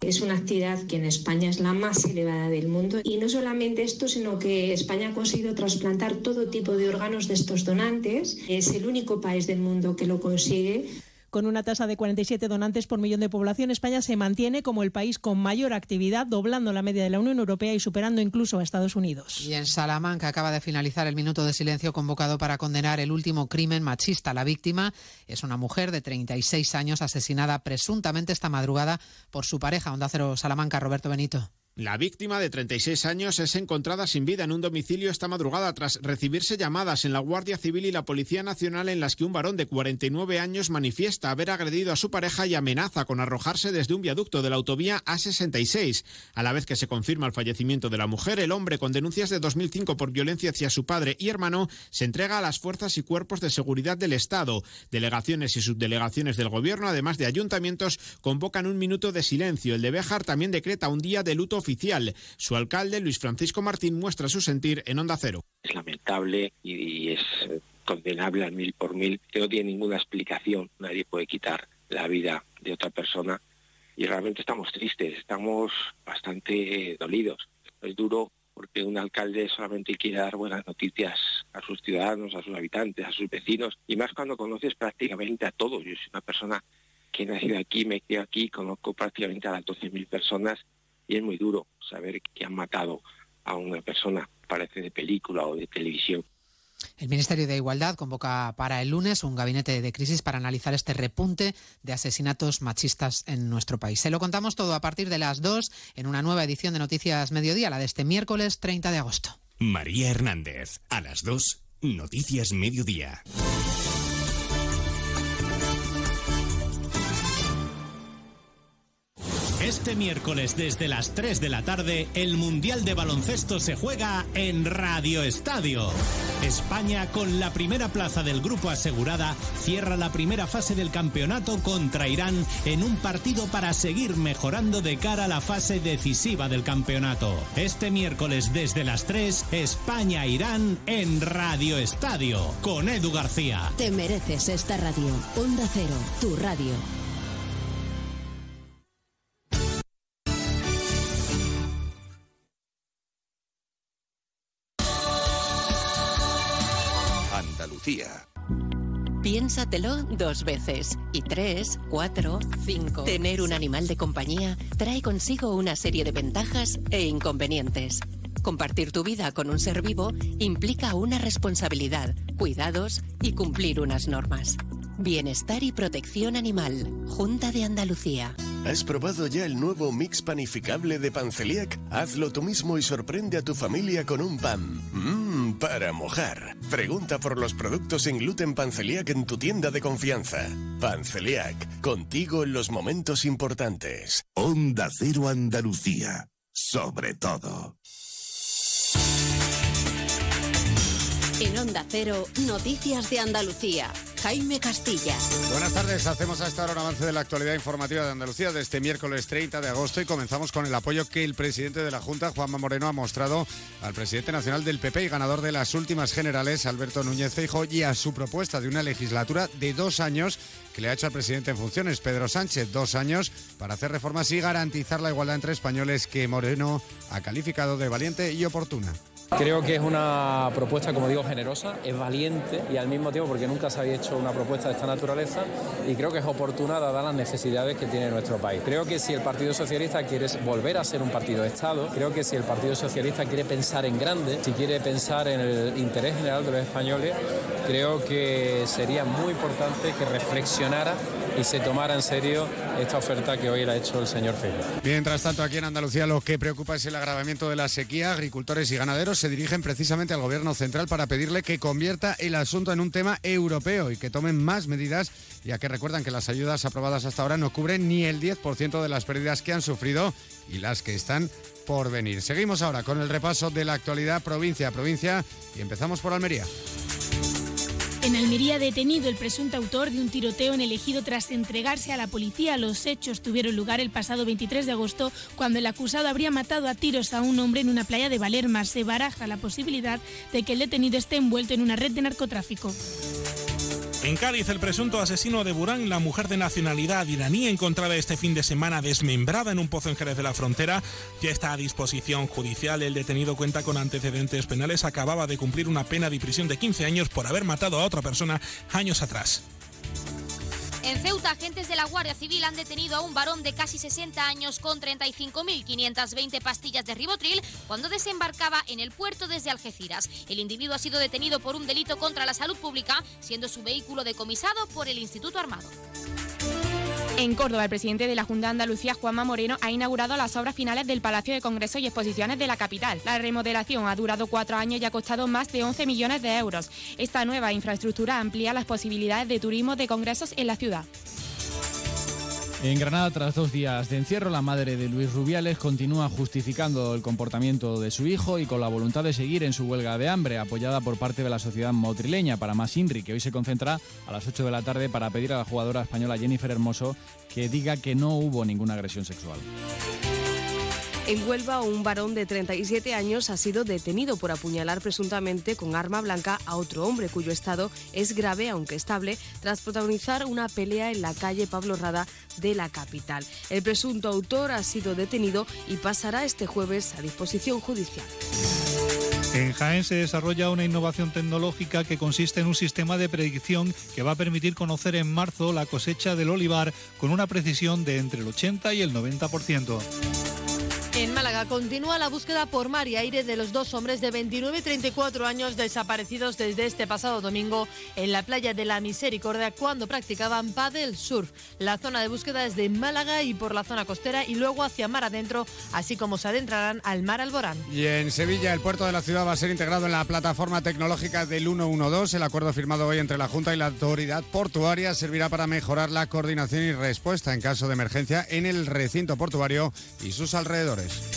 Es una actividad que en España es la más elevada del mundo y no solamente esto, sino que España ha conseguido trasplantar todo tipo de órganos de estos donantes. Es el único país del mundo que lo consigue. Con una tasa de 47 donantes por millón de población, España se mantiene como el país con mayor actividad, doblando la media de la Unión Europea y superando incluso a Estados Unidos. Y en Salamanca acaba de finalizar el minuto de silencio convocado para condenar el último crimen machista. La víctima es una mujer de 36 años asesinada presuntamente esta madrugada por su pareja, Onda Cero Salamanca, Roberto Benito. La víctima de 36 años es encontrada sin vida en un domicilio esta madrugada tras recibirse llamadas en la Guardia Civil y la Policía Nacional en las que un varón de 49 años manifiesta haber agredido a su pareja y amenaza con arrojarse desde un viaducto de la autovía A66. A la vez que se confirma el fallecimiento de la mujer, el hombre con denuncias de 2005 por violencia hacia su padre y hermano se entrega a las fuerzas y cuerpos de seguridad del Estado. Delegaciones y subdelegaciones del Gobierno, además de ayuntamientos, convocan un minuto de silencio. El de Béjar también decreta un día de luto Su alcalde, Luis Francisco Martín, muestra su sentir en Onda Cero. Es lamentable y es condenable al mil por mil, que no tiene ninguna explicación. Nadie puede quitar la vida de otra persona y realmente estamos tristes, estamos bastante dolidos. Es duro porque un alcalde solamente quiere dar buenas noticias a sus ciudadanos, a sus habitantes, a sus vecinos, y más cuando conoces prácticamente a todos. Yo soy una persona que he nacido aquí, me quedo aquí, conozco prácticamente a las 12.000 personas y es muy duro saber que han matado a una persona, parece de película o de televisión. El Ministerio de Igualdad convoca para el lunes un gabinete de crisis para analizar este repunte de asesinatos machistas en nuestro país. Se lo contamos todo a partir de las 2 en una nueva edición de Noticias Mediodía, la de este miércoles 30 de agosto. María Hernández, a las 2, Noticias Mediodía. Este miércoles desde las 3 de la tarde, el Mundial de Baloncesto se juega en Radio Estadio. España, con la primera plaza del grupo asegurada, cierra la primera fase del campeonato contra Irán en un partido para seguir mejorando de cara a la fase decisiva del campeonato. Este miércoles desde las 3, España-Irán en Radio Estadio, con Edu García. Te mereces esta radio. Onda Cero, tu radio. Piénsatelo dos veces. Y tres, cuatro, cinco. Tener un animal de compañía trae consigo una serie de ventajas e inconvenientes. Compartir tu vida con un ser vivo implica una responsabilidad, cuidados y cumplir unas normas. Bienestar y protección animal. Junta de Andalucía. ¿Has probado ya el nuevo mix panificable de Panceliac? Hazlo tú mismo y sorprende a tu familia con un pan. Mmm, para mojar. Pregunta por los productos sin gluten Panceliac en tu tienda de confianza. Panceliac, contigo en los momentos importantes. Onda Cero Andalucía. Sobre todo. En Onda Cero, Noticias de Andalucía. Jaime Castilla. Buenas tardes, hacemos a esta hora un avance de la actualidad informativa de Andalucía de este miércoles 30 de agosto y comenzamos con el apoyo que el presidente de la Junta, Juanma Moreno, ha mostrado al presidente nacional del PP y ganador de las últimas generales, Alberto Núñez Feijóo, y a su propuesta de una legislatura de dos años que le ha hecho al presidente en funciones, Pedro Sánchez, dos años para hacer reformas y garantizar la igualdad entre españoles que Moreno ha calificado de valiente y oportuna. Creo que es una propuesta, como digo, generosa, es valiente y al mismo tiempo porque nunca se había hecho una propuesta de esta naturaleza y creo que es oportuna dadas las necesidades que tiene nuestro país. Creo que si el Partido Socialista quiere volver a ser un partido de Estado, creo que si el Partido Socialista quiere pensar en grande, si quiere pensar en el interés general de los españoles, creo que sería muy importante que reflexionara y se tomara en serio esta oferta que hoy le ha hecho el señor Feijóo. Mientras tanto, aquí en Andalucía lo que preocupa es el agravamiento de la sequía. Agricultores y ganaderos se dirigen precisamente al gobierno central para pedirle que convierta el asunto en un tema europeo y que tomen más medidas, ya que recuerdan que las ayudas aprobadas hasta ahora no cubren ni el 10% de las pérdidas que han sufrido y las que están por venir. Seguimos ahora con el repaso de la actualidad provincia a provincia y empezamos por Almería. Almería detenido el presunto autor de un tiroteo en el ejido tras entregarse a la policía. Los hechos tuvieron lugar el pasado 23 de agosto cuando el acusado habría matado a tiros a un hombre en una playa de Valerma. Se baraja la posibilidad de que el detenido esté envuelto en una red de narcotráfico. En Cádiz, el presunto asesino de Burán, la mujer de nacionalidad iraní encontrada este fin de semana desmembrada en un pozo en Jerez de la Frontera, ya está a disposición judicial. El detenido cuenta con antecedentes penales, acababa de cumplir una pena de prisión de 15 años por haber matado a otra persona años atrás. En Ceuta, agentes de la Guardia Civil han detenido a un varón de casi 60 años con 35.520 pastillas de ribotril cuando desembarcaba en el puerto desde Algeciras. El individuo ha sido detenido por un delito contra la salud pública, siendo su vehículo decomisado por el Instituto Armado. En Córdoba, el presidente de la Junta de Andalucía, Juanma Moreno, ha inaugurado las obras finales del Palacio de Congresos y Exposiciones de la capital. La remodelación ha durado cuatro años y ha costado más de 11 millones de euros. Esta nueva infraestructura amplía las posibilidades de turismo de congresos en la ciudad. En Granada, tras dos días de encierro, la madre de Luis Rubiales continúa justificando el comportamiento de su hijo y con la voluntad de seguir en su huelga de hambre, apoyada por parte de la sociedad motrileña. Para más Inri, que hoy se concentra a las 8 de la tarde para pedir a la jugadora española Jennifer Hermoso que diga que no hubo ninguna agresión sexual. En Huelva, un varón de 37 años ha sido detenido por apuñalar presuntamente con arma blanca a otro hombre cuyo estado es grave aunque estable tras protagonizar una pelea en la calle Pablo Rada de la capital. El presunto autor ha sido detenido y pasará este jueves a disposición judicial. En Jaén se desarrolla una innovación tecnológica que consiste en un sistema de predicción que va a permitir conocer en marzo la cosecha del olivar con una precisión de entre el 80 y el 90%. Málaga continúa la búsqueda por mar y aire de los dos hombres de 29 y 34 años desaparecidos desde este pasado domingo en la playa de la Misericordia cuando practicaban paddle surf. La zona de búsqueda es de Málaga y por la zona costera y luego hacia mar adentro, así como se adentrarán al mar Alborán. Y en Sevilla, el puerto de la ciudad va a ser integrado en la plataforma tecnológica del 112. El acuerdo firmado hoy entre la Junta y la autoridad portuaria servirá para mejorar la coordinación y respuesta en caso de emergencia en el recinto portuario y sus alrededores.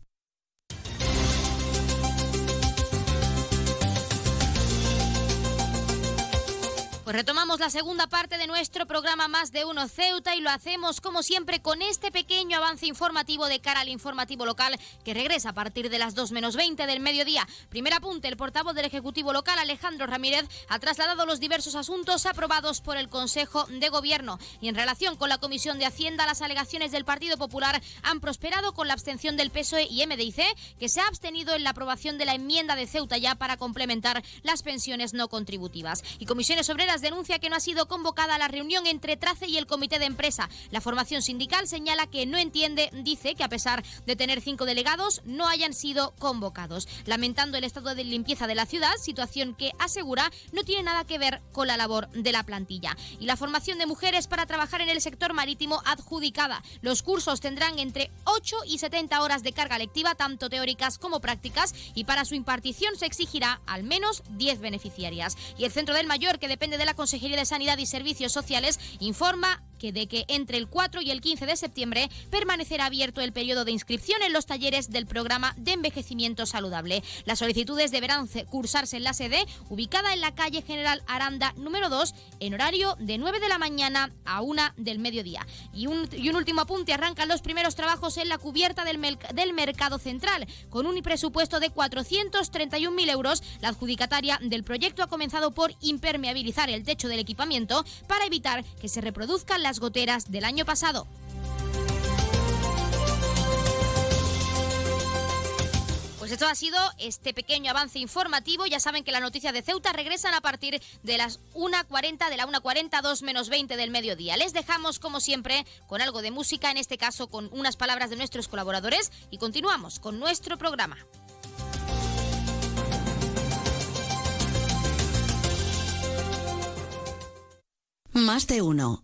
Pues retomamos la segunda parte de nuestro programa Más de Uno Ceuta y lo hacemos como siempre con este pequeño avance informativo de cara al informativo local que regresa a partir de las 2 menos 20 del mediodía. Primer apunte, el portavoz del Ejecutivo local Alejandro Ramírez ha trasladado los diversos asuntos aprobados por el Consejo de Gobierno y en relación con la Comisión de Hacienda las alegaciones del Partido Popular han prosperado con la abstención del PSOE y MDIC que se ha abstenido en la aprobación de la enmienda de Ceuta ya para complementar las pensiones no contributivas. Y Comisiones Obreras denuncia que no ha sido convocada la reunión entre Trace y el comité de empresa. La formación sindical señala que no entiende, dice que a pesar de tener cinco delegados, no hayan sido convocados, lamentando el estado de limpieza de la ciudad, situación que asegura no tiene nada que ver con la labor de la plantilla. Y la formación de mujeres para trabajar en el sector marítimo adjudicada. Los cursos tendrán entre 8 y 70 horas de carga lectiva, tanto teóricas como prácticas, y para su impartición se exigirá al menos 10 beneficiarias. Y el Centro del Mayor, que depende de la Consejería de Sanidad y Servicios Sociales informa que de que entre el 4 y el 15 de septiembre permanecerá abierto el periodo de inscripción en los talleres del programa de envejecimiento saludable. Las solicitudes deberán cursarse en la sede ubicada en la calle General Aranda número 2 en horario de 9 de la mañana a 1 del mediodía. Y un, y un último apunte, arrancan los primeros trabajos en la cubierta del, del mercado central. Con un presupuesto de 431.000 euros, la adjudicataria del proyecto ha comenzado por impermeabilizar el techo del equipamiento para evitar que se reproduzcan goteras del año pasado. Pues esto ha sido este pequeño avance informativo. Ya saben que las noticias de Ceuta regresan a partir de las 1.40, de la 1.40, 2 menos 20 del mediodía. Les dejamos, como siempre, con algo de música, en este caso con unas palabras de nuestros colaboradores, y continuamos con nuestro programa. Más de uno.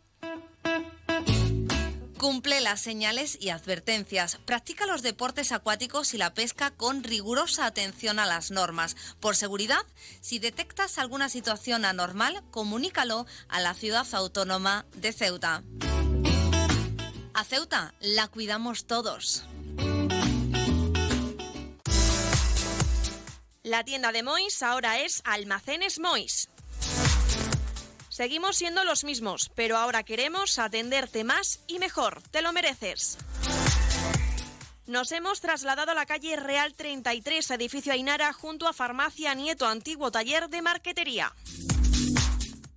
Cumple las señales y advertencias. Practica los deportes acuáticos y la pesca con rigurosa atención a las normas. Por seguridad, si detectas alguna situación anormal, comunícalo a la ciudad autónoma de Ceuta. A Ceuta la cuidamos todos. La tienda de Mois ahora es Almacenes Mois. Seguimos siendo los mismos, pero ahora queremos atenderte más y mejor. Te lo mereces. Nos hemos trasladado a la calle Real 33, edificio Ainara, junto a Farmacia Nieto, antiguo taller de marquetería.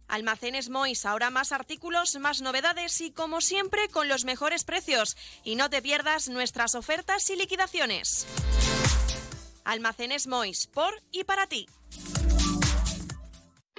Almacenes Mois, ahora más artículos, más novedades y como siempre con los mejores precios. Y no te pierdas nuestras ofertas y liquidaciones. Almacenes Mois, por y para ti.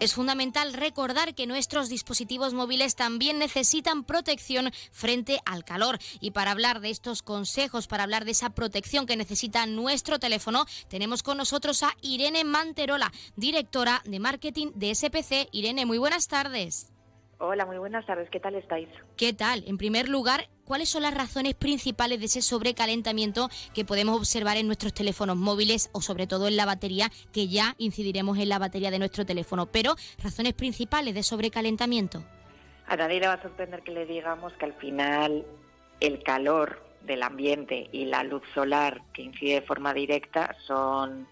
Es fundamental recordar que nuestros dispositivos móviles también necesitan protección frente al calor. Y para hablar de estos consejos, para hablar de esa protección que necesita nuestro teléfono, tenemos con nosotros a Irene Manterola, directora de marketing de SPC. Irene, muy buenas tardes. Hola, muy buenas tardes. ¿Qué tal estáis? ¿Qué tal? En primer lugar, ¿cuáles son las razones principales de ese sobrecalentamiento que podemos observar en nuestros teléfonos móviles o sobre todo en la batería, que ya incidiremos en la batería de nuestro teléfono? Pero, razones principales de sobrecalentamiento. A nadie le va a sorprender que le digamos que al final el calor del ambiente y la luz solar que incide de forma directa son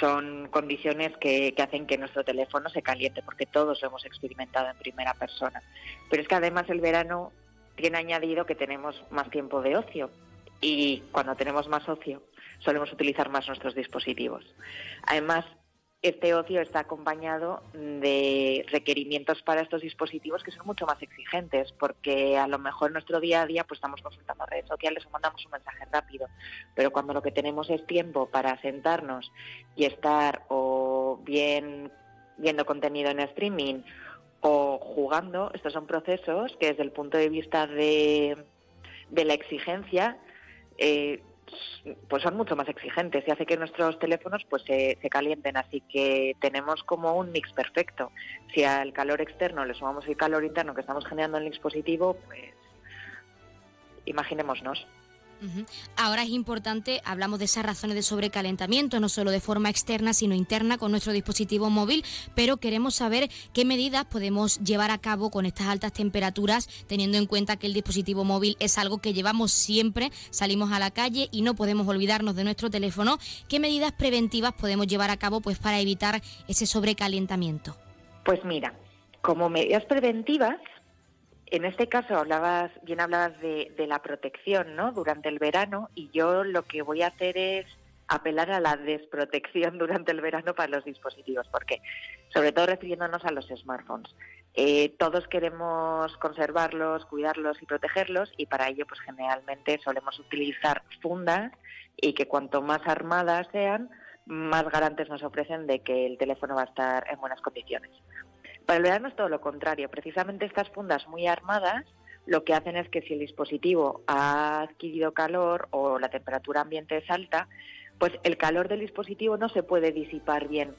son condiciones que, hacen que nuestro teléfono se caliente, porque todos lo hemos experimentado en primera persona. Pero es que además el verano tiene añadido que tenemos más tiempo de ocio y cuando tenemos más ocio solemos utilizar más nuestros dispositivos. Además, este ocio está acompañado de requerimientos para estos dispositivos que son mucho más exigentes, porque a lo mejor nuestro día a día pues estamos consultando redes sociales o mandamos un mensaje rápido, pero cuando lo que tenemos es tiempo para sentarnos y estar o bien viendo contenido en streaming o jugando, estos son procesos que desde el punto de vista de, de la exigencia eh, pues son mucho más exigentes y hace que nuestros teléfonos pues se, calienten. Así que tenemos como un mix perfecto. Si al calor externo le sumamos el calor interno que estamos generando en el dispositivo pues imaginémonos Ahora es importante, hablamos de esas razones de sobrecalentamiento, no solo de forma externa, sino interna con nuestro dispositivo móvil, pero queremos saber qué medidas podemos llevar a cabo con estas altas temperaturas, teniendo en cuenta que el dispositivo móvil es algo que llevamos siempre, salimos a la calle y no podemos olvidarnos de nuestro teléfono. ¿Qué medidas preventivas podemos llevar a cabo pues para evitar ese sobrecalentamiento? Pues mira, como medidas preventivas En este caso hablabas, bien hablabas de, la protección, ¿no? Durante el verano y yo lo que voy a hacer es apelar a la desprotección durante el verano para los dispositivos, porque sobre todo refiriéndonos a los smartphones. Eh, todos queremos conservarlos, cuidarlos y protegerlos y para ello pues generalmente solemos utilizar fundas y que cuanto más armadas sean, más garantes nos ofrecen de que el teléfono va a estar en buenas condiciones. Para el verano es todo lo contrario. Precisamente estas fundas muy armadas lo que hacen es que si el dispositivo ha adquirido calor o la temperatura ambiente es alta, pues el calor del dispositivo no se puede disipar bien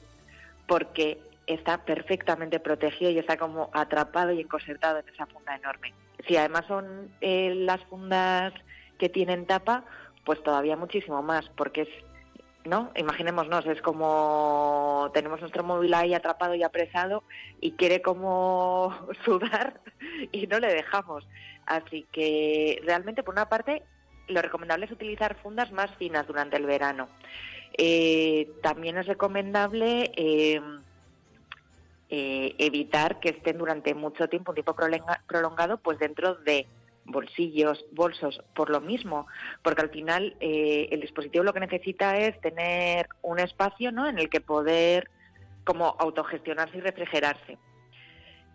porque está perfectamente protegido y está como atrapado y encorsetado en esa funda enorme. Si además son eh, las fundas que tienen tapa, pues todavía muchísimo más, porque es, ¿no? Imaginémonos, es como tenemos nuestro móvil ahí atrapado y apresado y quiere como sudar y no le dejamos. Así que realmente, por una parte, lo recomendable es utilizar fundas más finas durante el verano. Eh, también es recomendable eh, eh, evitar que estén durante mucho tiempo, un tiempo prolongado, pues dentro de bolsillos, bolsos, por lo mismo, porque al final el dispositivo lo que necesita es tener un espacio ¿no? en el que poder como autogestionarse y refrigerarse.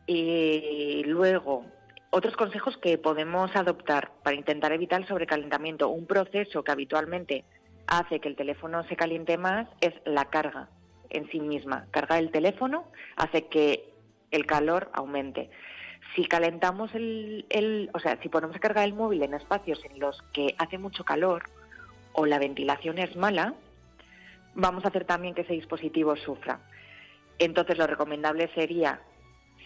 Y luego, otros consejos que podemos adoptar para intentar evitar el sobrecalentamiento, un proceso que habitualmente hace que el teléfono se caliente más es la carga en sí misma. Cargar el teléfono hace que el calor aumente. Si calentamos el, el, o sea, si ponemos a cargar el móvil en espacios en los que hace mucho calor o la ventilación es mala, vamos a hacer también que ese dispositivo sufra. Entonces lo recomendable sería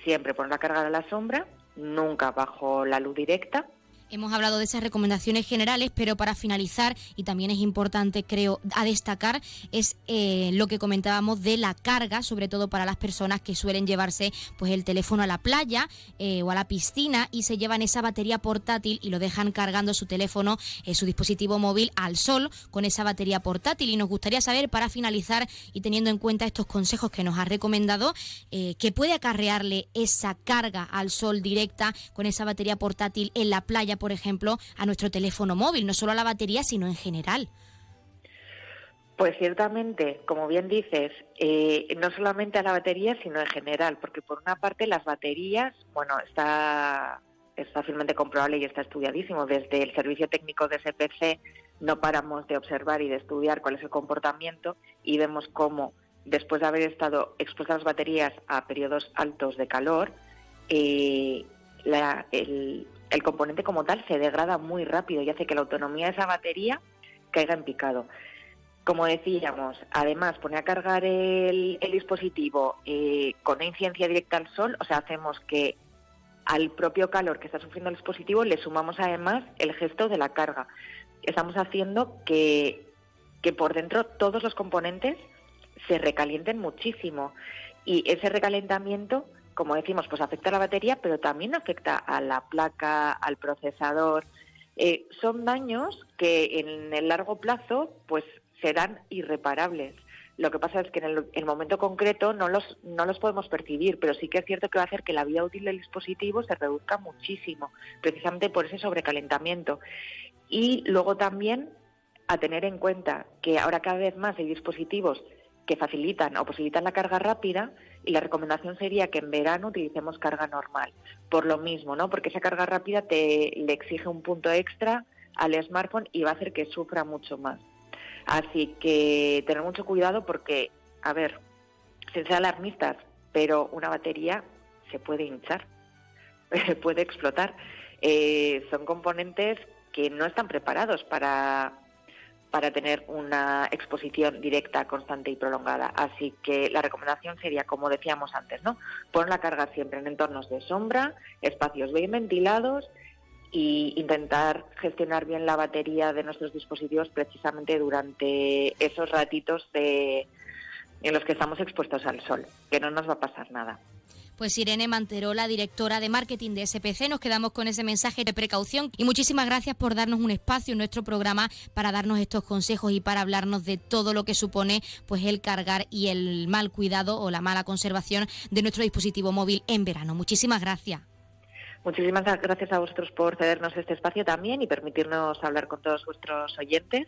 siempre poner la carga a la sombra nunca bajo la luz directa Hemos hablado de esas recomendaciones generales, pero para finalizar, y también es importante, creo, a destacar, es eh, lo que comentábamos de la carga, sobre todo para las personas que suelen llevarse pues el teléfono a la playa eh, o a la piscina y se llevan esa batería portátil y lo dejan cargando su teléfono, eh, su dispositivo móvil al sol con esa batería portátil. Y nos gustaría saber, para finalizar y teniendo en cuenta estos consejos que nos ha recomendado, ¿qué puede acarrearle esa carga al sol directa con esa batería portátil en la playa por ejemplo, a nuestro teléfono móvil, no solo a la batería, sino en general. Pues ciertamente, como bien dices, eh, no solamente a la batería, sino en general, porque por una parte las baterías, bueno, está, está firmemente comprobable y está estudiadísimo. Desde el servicio técnico de SPC no paramos de observar y de estudiar cuál es el comportamiento y vemos cómo, después de haber estado expuestas las baterías a periodos altos de calor, eh, la, el, el componente como tal se degrada muy rápido y hace que la autonomía de esa batería caiga en picado. Como decíamos, además poner a cargar el, dispositivo eh, con una incidencia directa al sol, o sea, hacemos que al propio calor que está sufriendo el dispositivo le sumamos además el gesto de la carga. Estamos haciendo que, que por dentro todos los componentes se recalienten muchísimo y ese recalentamiento como decimos, pues afecta a la batería, pero también afecta a la placa, al procesador. Eh, son daños que en el largo plazo pues serán irreparables. Lo que pasa es que en el, momento concreto no los, no los podemos percibir, pero sí que es cierto que va a hacer que la vida útil del dispositivo se reduzca muchísimo, precisamente por ese sobrecalentamiento. Y luego también a tener en cuenta que ahora cada vez más hay dispositivos que facilitan o posibilitan la carga rápida y la recomendación sería que en verano utilicemos carga normal. Por lo mismo, ¿no? Porque esa carga rápida te le exige un punto extra al smartphone y va a hacer que sufra mucho más. Así que tener mucho cuidado porque, a ver, sin ser alarmistas, pero una batería se puede hinchar, puede explotar. Eh, son componentes que no están preparados para para tener una exposición directa, constante y prolongada. Así que la recomendación sería, como decíamos antes, ¿no? Poner la carga siempre en entornos de sombra, espacios bien ventilados e intentar gestionar bien la batería de nuestros dispositivos precisamente durante esos ratitos de, en los que estamos expuestos al sol, que no nos va a pasar nada. Pues Irene Manterola, directora de marketing de SPC, nos quedamos con ese mensaje de precaución y muchísimas gracias por darnos un espacio en nuestro programa para darnos estos consejos y para hablarnos de todo lo que supone pues el cargar y el mal cuidado o la mala conservación de nuestro dispositivo móvil en verano. Muchísimas gracias. Muchísimas gracias a vosotros por cedernos este espacio también y permitirnos hablar con todos vuestros oyentes.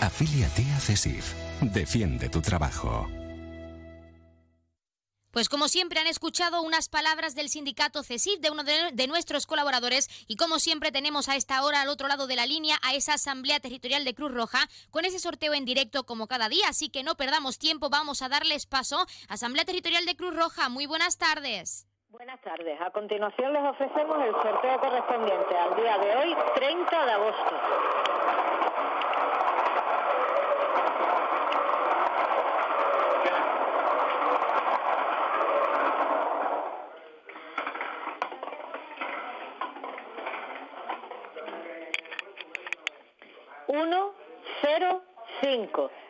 Afíliate a CESIF. Defiende tu trabajo. Pues como siempre han escuchado unas palabras del sindicato CESIF, de uno de, nuestros colaboradores, y como siempre tenemos a esta hora al otro lado de la línea a esa Asamblea Territorial de Cruz Roja con ese sorteo en directo como cada día, así que no perdamos tiempo, vamos a darles paso. Asamblea Territorial de Cruz Roja, muy buenas tardes. Buenas tardes. A continuación les ofrecemos el sorteo correspondiente al día de hoy, 30 de agosto.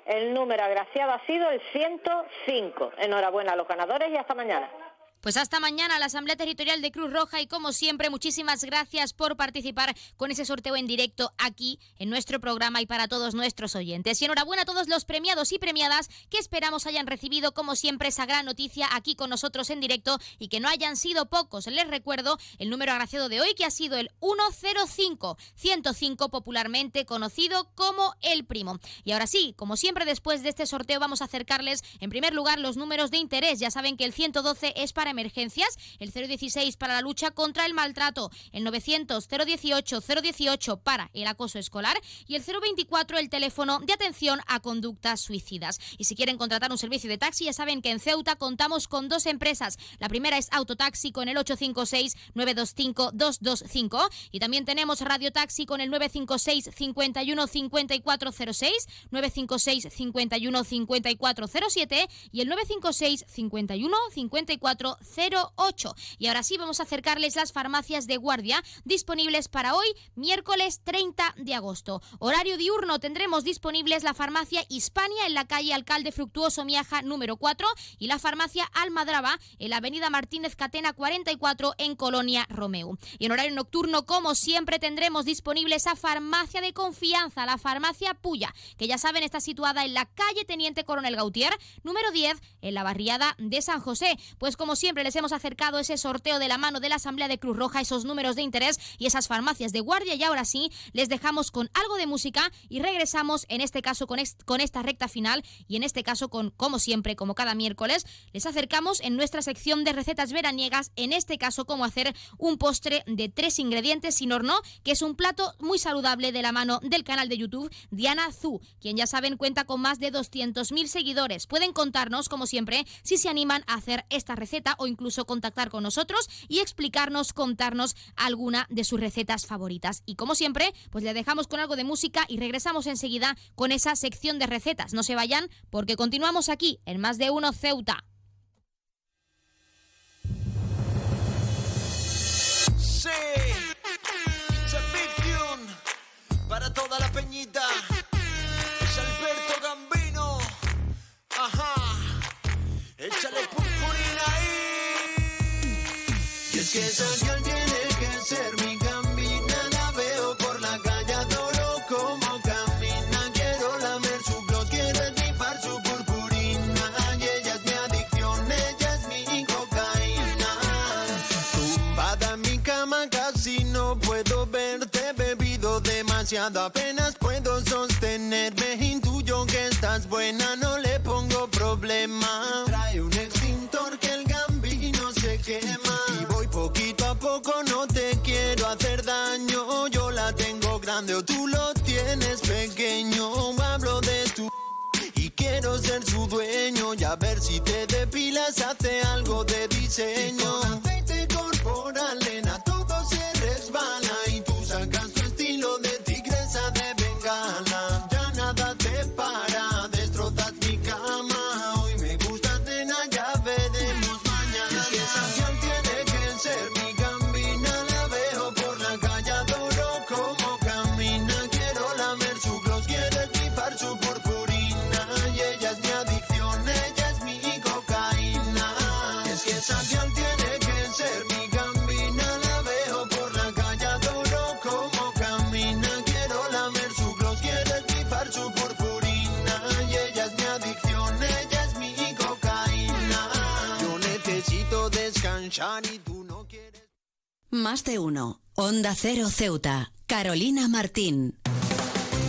El número agraciado ha sido el 105. Enhorabuena a los ganadores y hasta mañana. Pues hasta mañana la Asamblea Territorial de Cruz Roja y como siempre muchísimas gracias por participar con ese sorteo en directo aquí en nuestro programa y para todos nuestros oyentes. Y enhorabuena a todos los premiados y premiadas que esperamos hayan recibido como siempre esa gran noticia aquí con nosotros en directo y que no hayan sido pocos. Les recuerdo el número agraciado de hoy que ha sido el 105, 105 popularmente conocido como el primo. Y ahora sí, como siempre después de este sorteo vamos a acercarles en primer lugar los números de interés. Ya saben que el 112 es para emergencias, el 016 para la lucha contra el maltrato, el 900 018 018 para el acoso escolar y el 024 el teléfono de atención a conductas suicidas. Y si quieren contratar un servicio de taxi, ya saben que en Ceuta contamos con dos empresas. La primera es Autotaxi con el 856 925 225 y también tenemos Radio Taxi con el 956 51 5406, 956 51 5407 y el 956 51 54 08. Y ahora sí vamos a acercarles las farmacias de guardia disponibles para hoy, miércoles 30 de agosto. Horario diurno tendremos disponibles la farmacia Hispania en la calle Alcalde Fructuoso Miaja número 4 y la farmacia Almadraba en la avenida Martínez Catena 44 en Colonia Romeo. Y en horario nocturno, como siempre, tendremos disponible esa farmacia de confianza, la farmacia Puya, que ya saben está situada en la calle Teniente Coronel Gautier número 10 en la barriada de San José. Pues como siempre, les hemos acercado ese sorteo de la mano de la Asamblea de Cruz Roja, esos números de interés y esas farmacias de guardia. Y ahora sí, les dejamos con algo de música y regresamos en este caso con, con esta recta final y en este caso con, como siempre, como cada miércoles, les acercamos en nuestra sección de recetas veraniegas, en este caso cómo hacer un postre de tres ingredientes sin horno, que es un plato muy saludable de la mano del canal de YouTube Diana Zu, quien ya saben cuenta con más de 200.000 seguidores. Pueden contarnos, como siempre, si se animan a hacer esta receta o incluso contactar con nosotros y explicarnos, contarnos alguna de sus recetas favoritas. Y como siempre, pues le dejamos con algo de música y regresamos enseguida con esa sección de recetas. No se vayan porque continuamos aquí en Más de Uno Ceuta. Sí, para toda la peñita. Que girl tiene que ser mi gambina. La veo por la calle, adoro como camina. Quiero lamer su blog, quiero estripar su purpurina. Y ella es mi adicción, ella es mi cocaína. Tumbada en mi cama, casi no puedo verte. Bebido demasiado, apenas su dueño. Y a ver si te depilas, hace algo de diseño. Tú no quieres. Más de uno. Onda Cero Ceuta. Carolina Martín.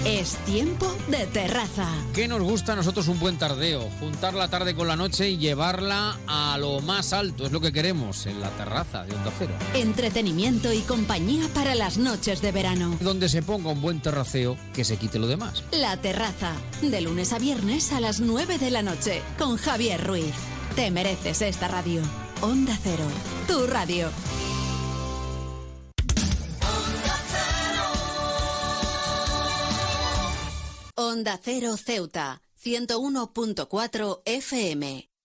Es tiempo de terraza. ¿Qué nos gusta a nosotros un buen tardeo? Juntar la tarde con la noche y llevarla a lo más alto. Es lo que queremos en la terraza de Onda Cero. Entretenimiento y compañía para las noches de verano. Donde se ponga un buen terraceo que se quite lo demás. La terraza. De lunes a viernes a las 9 de la noche. Con Javier Ruiz. Te mereces esta radio. Onda Cero. Tu radio. Onda Cero Ceuta, 101.4 FM.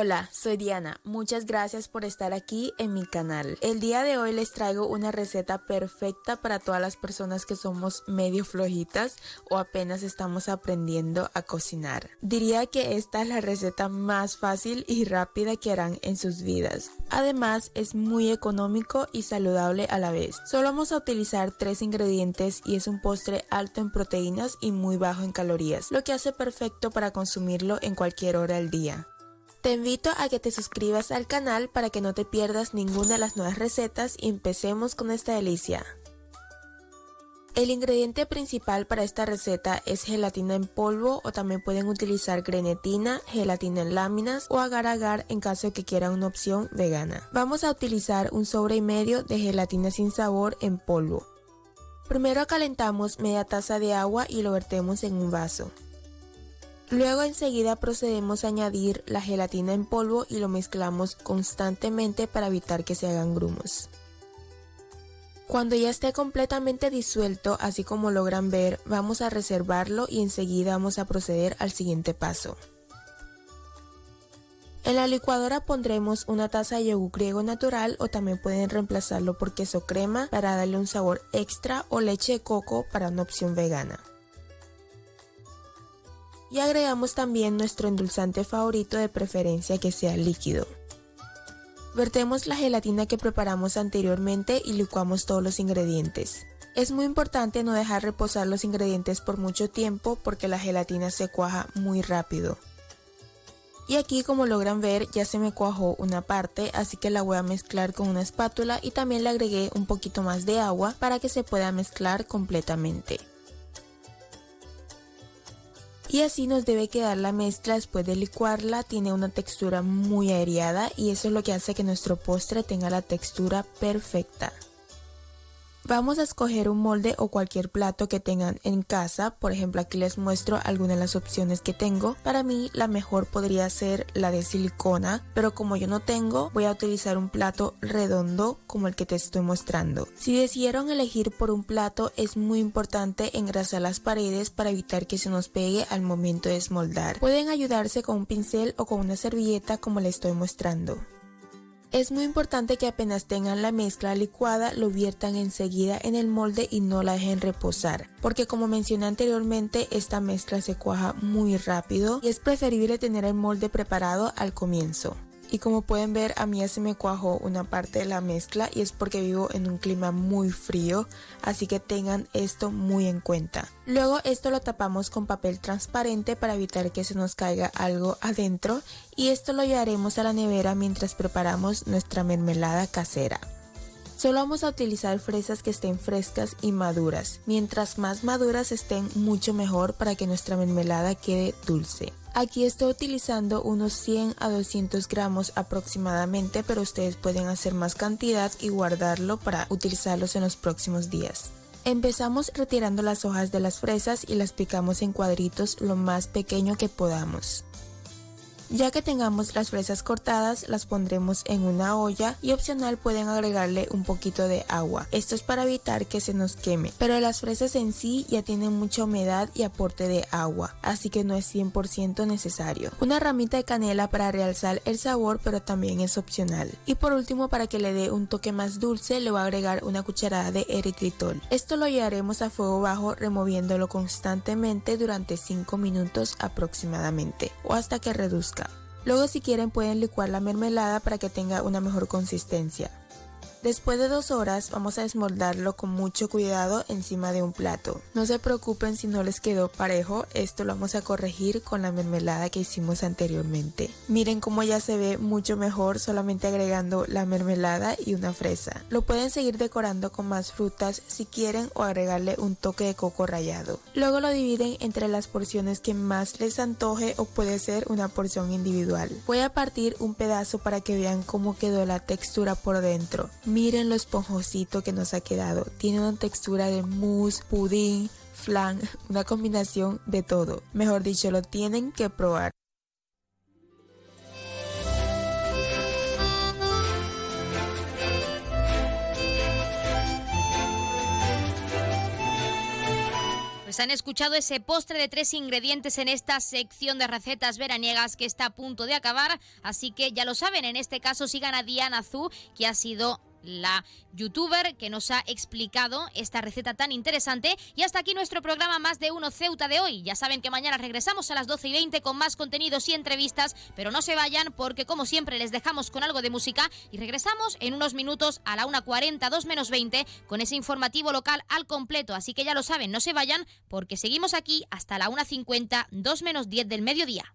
Hola, soy Diana. Muchas gracias por estar aquí en mi canal. El día de hoy les traigo una receta perfecta para todas las personas que somos medio flojitas o apenas estamos aprendiendo a cocinar. Diría que esta es la receta más fácil y rápida que harán en sus vidas. Además, es muy económico y saludable a la vez. Solo vamos a utilizar tres ingredientes y es un postre alto en proteínas y muy bajo en calorías, lo que hace perfecto para consumirlo en cualquier hora del día. Te invito a que te suscribas al canal para que no te pierdas ninguna de las nuevas recetas y empecemos con esta delicia. El ingrediente principal para esta receta es gelatina en polvo o también pueden utilizar grenetina, gelatina en láminas o agar agar en caso de que quieran una opción vegana. Vamos a utilizar un sobre y medio de gelatina sin sabor en polvo. Primero calentamos media taza de agua y lo vertemos en un vaso. Luego enseguida procedemos a añadir la gelatina en polvo y lo mezclamos constantemente para evitar que se hagan grumos. Cuando ya esté completamente disuelto, así como logran ver, vamos a reservarlo y enseguida vamos a proceder al siguiente paso. En la licuadora pondremos una taza de yogur griego natural o también pueden reemplazarlo por queso crema para darle un sabor extra o leche de coco para una opción vegana. Y agregamos también nuestro endulzante favorito de preferencia que sea líquido. Vertemos la gelatina que preparamos anteriormente y licuamos todos los ingredientes. Es muy importante no dejar reposar los ingredientes por mucho tiempo porque la gelatina se cuaja muy rápido. Y aquí como logran ver ya se me cuajó una parte así que la voy a mezclar con una espátula y también le agregué un poquito más de agua para que se pueda mezclar completamente. Y así nos debe quedar la mezcla después de licuarla, tiene una textura muy aireada y eso es lo que hace que nuestro postre tenga la textura perfecta. Vamos a escoger un molde o cualquier plato que tengan en casa, por ejemplo aquí les muestro algunas de las opciones que tengo. Para mí la mejor podría ser la de silicona, pero como yo no tengo voy a utilizar un plato redondo como el que te estoy mostrando. Si decidieron elegir por un plato es muy importante engrasar las paredes para evitar que se nos pegue al momento de esmoldar. Pueden ayudarse con un pincel o con una servilleta como le estoy mostrando. Es muy importante que apenas tengan la mezcla licuada lo viertan enseguida en el molde y no la dejen reposar, porque como mencioné anteriormente esta mezcla se cuaja muy rápido y es preferible tener el molde preparado al comienzo. Y como pueden ver a mí ya se me cuajó una parte de la mezcla y es porque vivo en un clima muy frío, así que tengan esto muy en cuenta. Luego esto lo tapamos con papel transparente para evitar que se nos caiga algo adentro y esto lo llevaremos a la nevera mientras preparamos nuestra mermelada casera. Solo vamos a utilizar fresas que estén frescas y maduras. Mientras más maduras estén, mucho mejor para que nuestra mermelada quede dulce. Aquí estoy utilizando unos 100 a 200 gramos aproximadamente, pero ustedes pueden hacer más cantidad y guardarlo para utilizarlos en los próximos días. Empezamos retirando las hojas de las fresas y las picamos en cuadritos lo más pequeño que podamos. Ya que tengamos las fresas cortadas, las pondremos en una olla y opcional pueden agregarle un poquito de agua. Esto es para evitar que se nos queme, pero las fresas en sí ya tienen mucha humedad y aporte de agua, así que no es 100% necesario. Una ramita de canela para realzar el sabor, pero también es opcional. Y por último, para que le dé un toque más dulce, le voy a agregar una cucharada de eritritol. Esto lo llevaremos a fuego bajo removiéndolo constantemente durante 5 minutos aproximadamente o hasta que reduzca. Luego si quieren pueden licuar la mermelada para que tenga una mejor consistencia. Después de dos horas vamos a desmoldarlo con mucho cuidado encima de un plato. No se preocupen si no les quedó parejo, esto lo vamos a corregir con la mermelada que hicimos anteriormente. Miren cómo ya se ve mucho mejor solamente agregando la mermelada y una fresa. Lo pueden seguir decorando con más frutas si quieren o agregarle un toque de coco rallado. Luego lo dividen entre las porciones que más les antoje o puede ser una porción individual. Voy a partir un pedazo para que vean cómo quedó la textura por dentro. Miren lo esponjosito que nos ha quedado. Tiene una textura de mousse, pudín, flan, una combinación de todo. Mejor dicho, lo tienen que probar. Pues han escuchado ese postre de tres ingredientes en esta sección de recetas veraniegas que está a punto de acabar, así que ya lo saben, en este caso sigan a Diana Zú, que ha sido la youtuber que nos ha explicado esta receta tan interesante. Y hasta aquí nuestro programa Más de Uno Ceuta de hoy. Ya saben que mañana regresamos a las 12 y 20 con más contenidos y entrevistas, pero no se vayan porque como siempre les dejamos con algo de música y regresamos en unos minutos a la 1.40, 2 menos 20 con ese informativo local al completo. Así que ya lo saben, no se vayan porque seguimos aquí hasta la 1.50, 2 menos 10 del mediodía.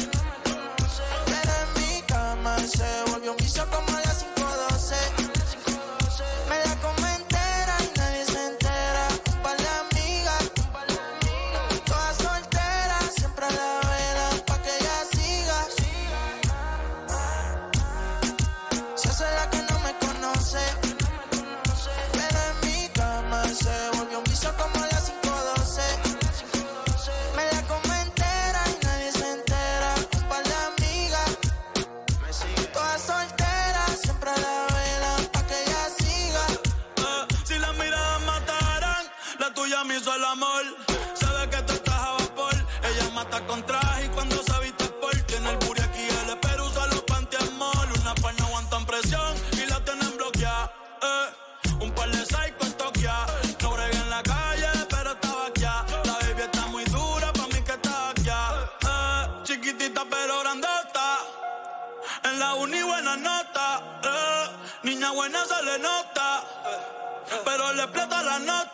Pero le explota la nota.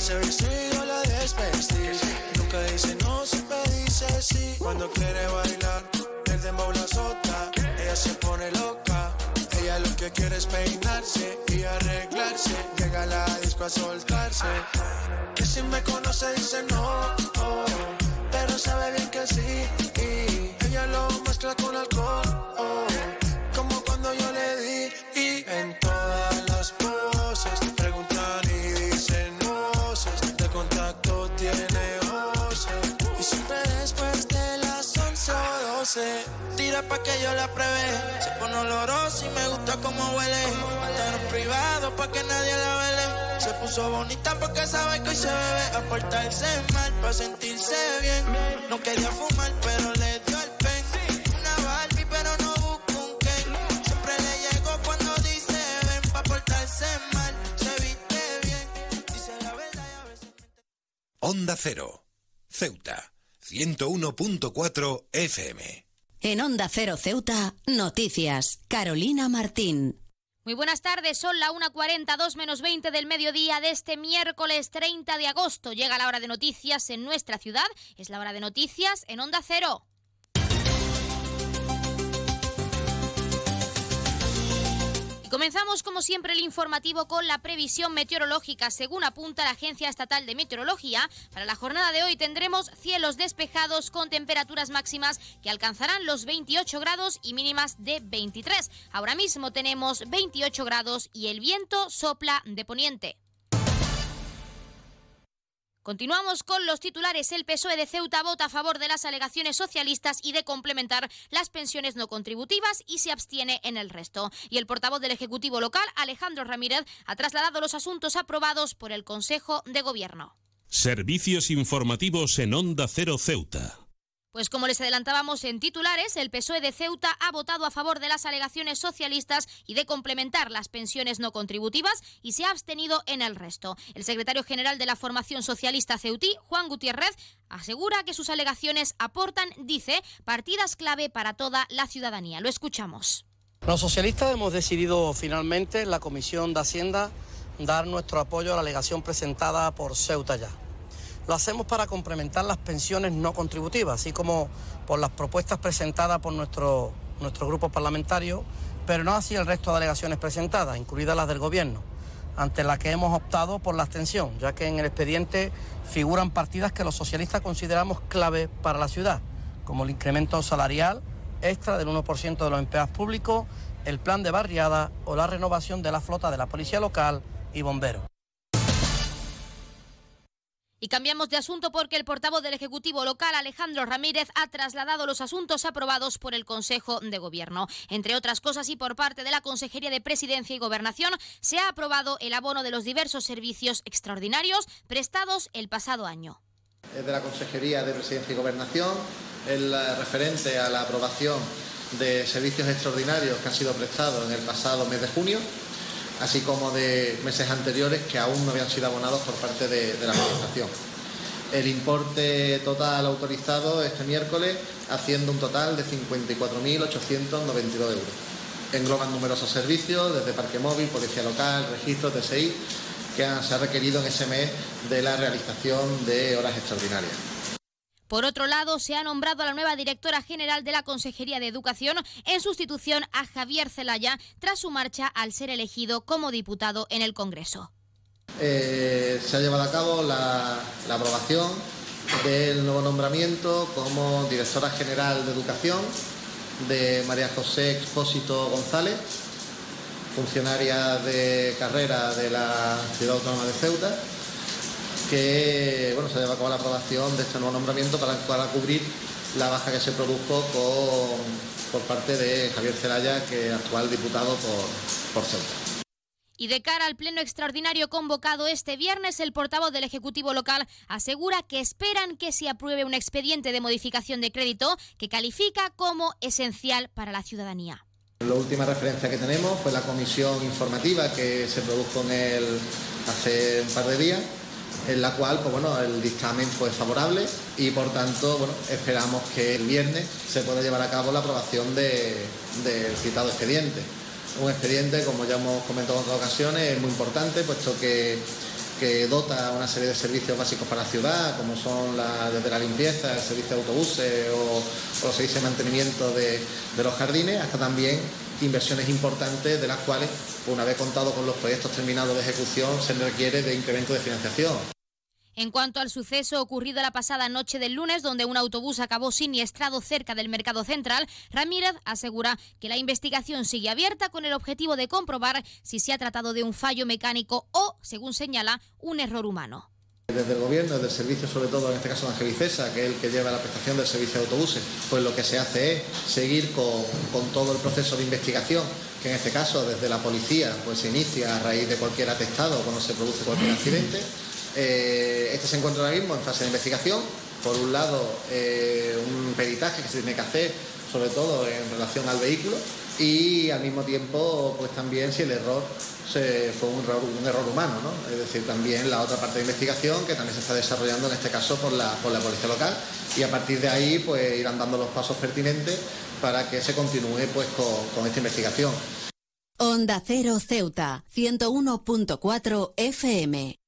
Se y yo la desvestí. Nunca dice no, siempre dice sí. Cuando quiere bailar, el dembow la azota. Ella se pone loca. Ella lo que quiere es peinarse y arreglarse. Llega a la disco a soltarse. Que si me conoce dice no, pero sabe bien que sí. Y ella lo mezcla con alcohol. oh, 12 tira pa' que yo la pruebe se pone olorosa y me gusta como huele. En privado pa' que nadie la vele. Se puso bonita porque sabe que hoy se bebe. A portarse mal pa' sentirse bien. No quería fumar pero le dio el pen. Una Barbie pero no busca un Ken. Siempre le llego cuando dice ven pa' portarse mal Se viste bien, dice la verdad y a veces Onda Cero. Ceuta. 101.4 FM. En Onda Cero Ceuta, noticias. Carolina Martín. Muy buenas tardes, son la 1.42 menos 20 del mediodía de este miércoles 30 de agosto. Llega la hora de noticias en nuestra ciudad, es la hora de noticias en Onda Cero. Comenzamos como siempre el informativo con la previsión meteorológica. Según apunta la Agencia Estatal de Meteorología, para la jornada de hoy tendremos cielos despejados con temperaturas máximas que alcanzarán los 28 grados y mínimas de 23. Ahora mismo tenemos 28 grados y el viento sopla de poniente. Continuamos con los titulares. El PSOE de Ceuta vota a favor de las alegaciones socialistas y de complementar las pensiones no contributivas y se abstiene en el resto. Y el portavoz del Ejecutivo local, Alejandro Ramírez, ha trasladado los asuntos aprobados por el Consejo de Gobierno. Servicios informativos en Onda Cero Ceuta. Pues como les adelantábamos en titulares, el PSOE de Ceuta ha votado a favor de las alegaciones socialistas y de complementar las pensiones no contributivas y se ha abstenido en el resto. El secretario general de la formación socialista ceutí, Juan Gutiérrez, asegura que sus alegaciones aportan, dice, partidas clave para toda la ciudadanía. Lo escuchamos. Los socialistas hemos decidido finalmente en la Comisión de Hacienda dar nuestro apoyo a la alegación presentada por Ceuta ya. Lo hacemos para complementar las pensiones no contributivas, así como por las propuestas presentadas por nuestro, grupo parlamentario, pero no así el resto de alegaciones presentadas, incluidas las del Gobierno, ante las que hemos optado por la abstención, ya que en el expediente figuran partidas que los socialistas consideramos clave para la ciudad, como el incremento salarial extra del 1% de los empleados públicos, el plan de barriada o la renovación de la flota de la policía local y bomberos. Y cambiamos de asunto porque el portavoz del Ejecutivo local, Alejandro Ramírez, ha trasladado los asuntos aprobados por el Consejo de Gobierno. Entre otras cosas y por parte de la Consejería de Presidencia y Gobernación, se ha aprobado el abono de los diversos servicios extraordinarios prestados el pasado año. De la Consejería de Presidencia y Gobernación, el referente a la aprobación de servicios extraordinarios que han sido prestados en el pasado mes de junio así como de meses anteriores que aún no habían sido abonados por parte de, la Administración. El importe total autorizado este miércoles haciendo un total de 54.892 euros. Engloban numerosos servicios, desde parque móvil, policía local, registro, TSI, que se ha requerido en ese mes de la realización de horas extraordinarias. Por otro lado, se ha nombrado a la nueva directora general de la Consejería de Educación en sustitución a Javier Zelaya tras su marcha al ser elegido como diputado en el Congreso. Eh, se ha llevado a cabo la, aprobación del nuevo nombramiento como directora general de Educación de María José Expósito González, funcionaria de carrera de la Ciudad Autónoma de Ceuta que bueno, se lleva a cabo la aprobación de este nuevo nombramiento para, para cubrir la baja que se produjo por parte de Javier Celaya, que es actual diputado por, por Ceuta. Y de cara al pleno extraordinario convocado este viernes, el portavoz del Ejecutivo local asegura que esperan que se apruebe un expediente de modificación de crédito que califica como esencial para la ciudadanía. La última referencia que tenemos fue la comisión informativa que se produjo en el, hace un par de días en la cual pues bueno, el dictamen fue favorable y por tanto bueno, esperamos que el viernes se pueda llevar a cabo la aprobación del citado expediente. Un expediente, como ya hemos comentado en otras ocasiones, es muy importante, puesto que, dota una serie de servicios básicos para la ciudad, como son desde la limpieza, el servicio de autobuses o, los servicios de mantenimiento de los jardines, hasta también inversiones importantes de las cuales, una vez contado con los proyectos terminados de ejecución, se requiere de incremento de financiación. En cuanto al suceso ocurrido la pasada noche del lunes, donde un autobús acabó siniestrado cerca del mercado central, Ramírez asegura que la investigación sigue abierta con el objetivo de comprobar si se ha tratado de un fallo mecánico o, según señala, un error humano. Desde el gobierno, desde el servicio, sobre todo en este caso de Angelicesa, que es el que lleva la prestación del servicio de autobuses, pues lo que se hace es seguir con, con todo el proceso de investigación, que en este caso desde la policía pues se inicia a raíz de cualquier atestado cuando se produce cualquier accidente eh, este se encuentra ahora mismo en fase de investigación. Por un lado, eh, un peritaje que se tiene que hacer, sobre todo en relación al vehículo, y al mismo tiempo, pues también si el error fue un error, un error humano, ¿no? Es decir, también la otra parte de investigación que también se está desarrollando en este caso por la, por la policía local y a partir de ahí pues irán dando los pasos pertinentes para que se continúe pues con, con esta investigación. Onda Cero Ceuta, 101.4 FM.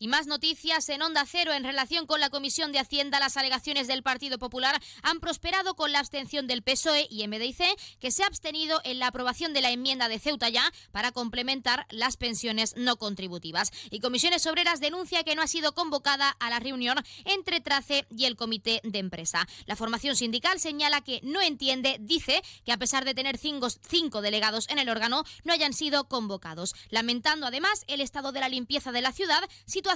Y más noticias en Onda Cero en relación con la Comisión de Hacienda. Las alegaciones del Partido Popular han prosperado con la abstención del PSOE y MDIC, que se ha abstenido en la aprobación de la enmienda de Ceuta ya para complementar las pensiones no contributivas. Y Comisiones Obreras denuncia que no ha sido convocada a la reunión entre Trace y el Comité de Empresa. La formación sindical señala que no entiende, dice que a pesar de tener cinco, cinco delegados en el órgano, no hayan sido convocados, lamentando además el estado de la limpieza de la ciudad, situación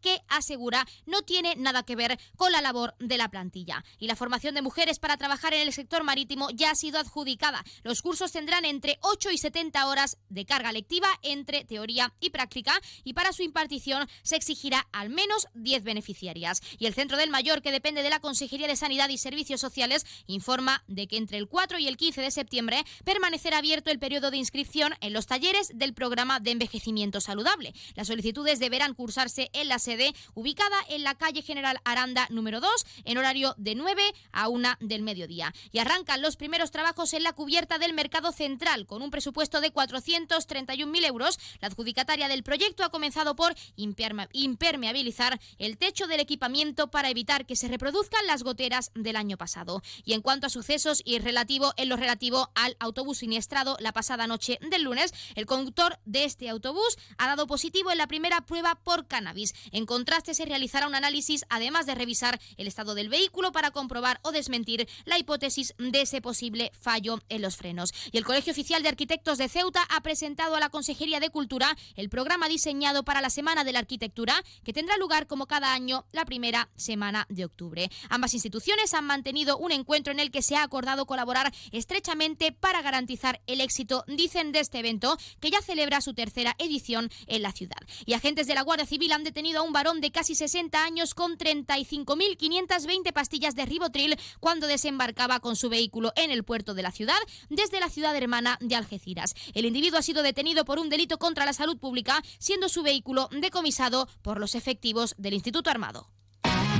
que asegura no tiene nada que ver con la labor de la plantilla. Y la formación de mujeres para trabajar en el sector marítimo ya ha sido adjudicada. Los cursos tendrán entre 8 y 70 horas de carga lectiva entre teoría y práctica y para su impartición se exigirá al menos 10 beneficiarias. Y el Centro del Mayor, que depende de la Consejería de Sanidad y Servicios Sociales, informa de que entre el 4 y el 15 de septiembre permanecerá abierto el periodo de inscripción en los talleres del programa de envejecimiento saludable. Las solicitudes deberán cursarse en la sede ubicada en la calle General Aranda número 2 en horario de 9 a 1 del mediodía. Y arrancan los primeros trabajos en la cubierta del mercado central con un presupuesto de 431.000 euros. La adjudicataria del proyecto ha comenzado por impermeabilizar el techo del equipamiento para evitar que se reproduzcan las goteras del año pasado. Y en cuanto a sucesos y relativo en lo relativo al autobús siniestrado la pasada noche del lunes, el conductor de este autobús ha dado positivo en la primera prueba por cannabis. En contraste, se realizará un análisis además de revisar el estado del vehículo para comprobar o desmentir la hipótesis de ese posible fallo en los frenos. Y el Colegio Oficial de Arquitectos de Ceuta ha presentado a la Consejería de Cultura el programa diseñado para la Semana de la Arquitectura, que tendrá lugar como cada año la primera semana de octubre. Ambas instituciones han mantenido un encuentro en el que se ha acordado colaborar estrechamente para garantizar el éxito, dicen, de este evento, que ya celebra su tercera edición en la ciudad. Y agentes de la Guardia Civil han detenido a un varón de casi 60 años con 35.520 pastillas de ribotril cuando desembarcaba con su vehículo en el puerto de la ciudad desde la ciudad hermana de Algeciras. El individuo ha sido detenido por un delito contra la salud pública, siendo su vehículo decomisado por los efectivos del Instituto Armado.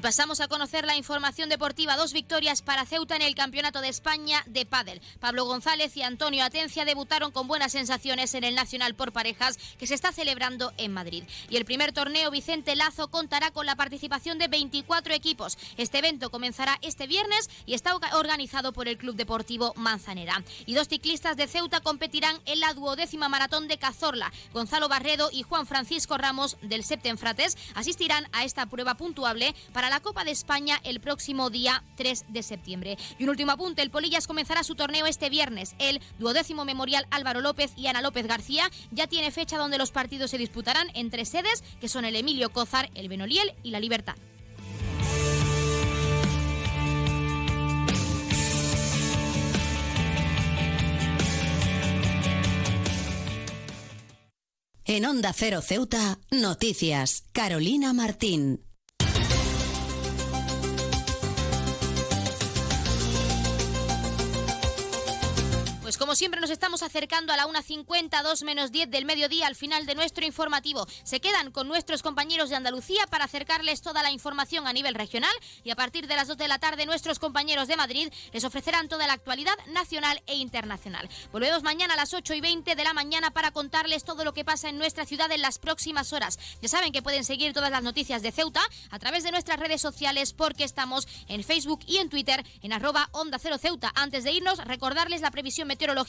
Y pasamos a conocer la información deportiva. Dos victorias para Ceuta en el Campeonato de España de Pádel. Pablo González y Antonio Atencia debutaron con buenas sensaciones en el Nacional por parejas que se está celebrando en Madrid. Y el primer torneo Vicente Lazo contará con la participación de 24 equipos. Este evento comenzará este viernes y está organizado por el Club Deportivo Manzanera. Y dos ciclistas de Ceuta competirán en la duodécima maratón de Cazorla. Gonzalo Barredo y Juan Francisco Ramos del Septenfrates asistirán a esta prueba puntuable para la Copa de España el próximo día 3 de septiembre. Y un último apunte, el Polillas comenzará su torneo este viernes. El duodécimo memorial Álvaro López y Ana López García ya tiene fecha donde los partidos se disputarán en tres sedes, que son el Emilio Cózar, el Benoliel y la Libertad. En Onda Cero Ceuta, noticias. Carolina Martín. Como siempre nos estamos acercando a la 1.50, 2 menos 10 del mediodía al final de nuestro informativo. Se quedan con nuestros compañeros de Andalucía para acercarles toda la información a nivel regional y a partir de las 2 de la tarde nuestros compañeros de Madrid les ofrecerán toda la actualidad nacional e internacional. Volvemos mañana a las 8 y 20 de la mañana para contarles todo lo que pasa en nuestra ciudad en las próximas horas. Ya saben que pueden seguir todas las noticias de Ceuta a través de nuestras redes sociales porque estamos en Facebook y en Twitter en arroba Onda Cero Ceuta. Antes de irnos, recordarles la previsión meteorológica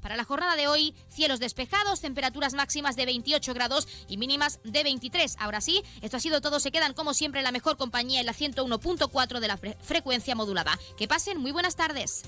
para la jornada de hoy. Cielos despejados, temperaturas máximas de 28 grados y mínimas de 23. Ahora sí, esto ha sido todo. Se quedan como siempre en la mejor compañía en la 101.4 de la frecuencia modulada. Que pasen muy buenas tardes.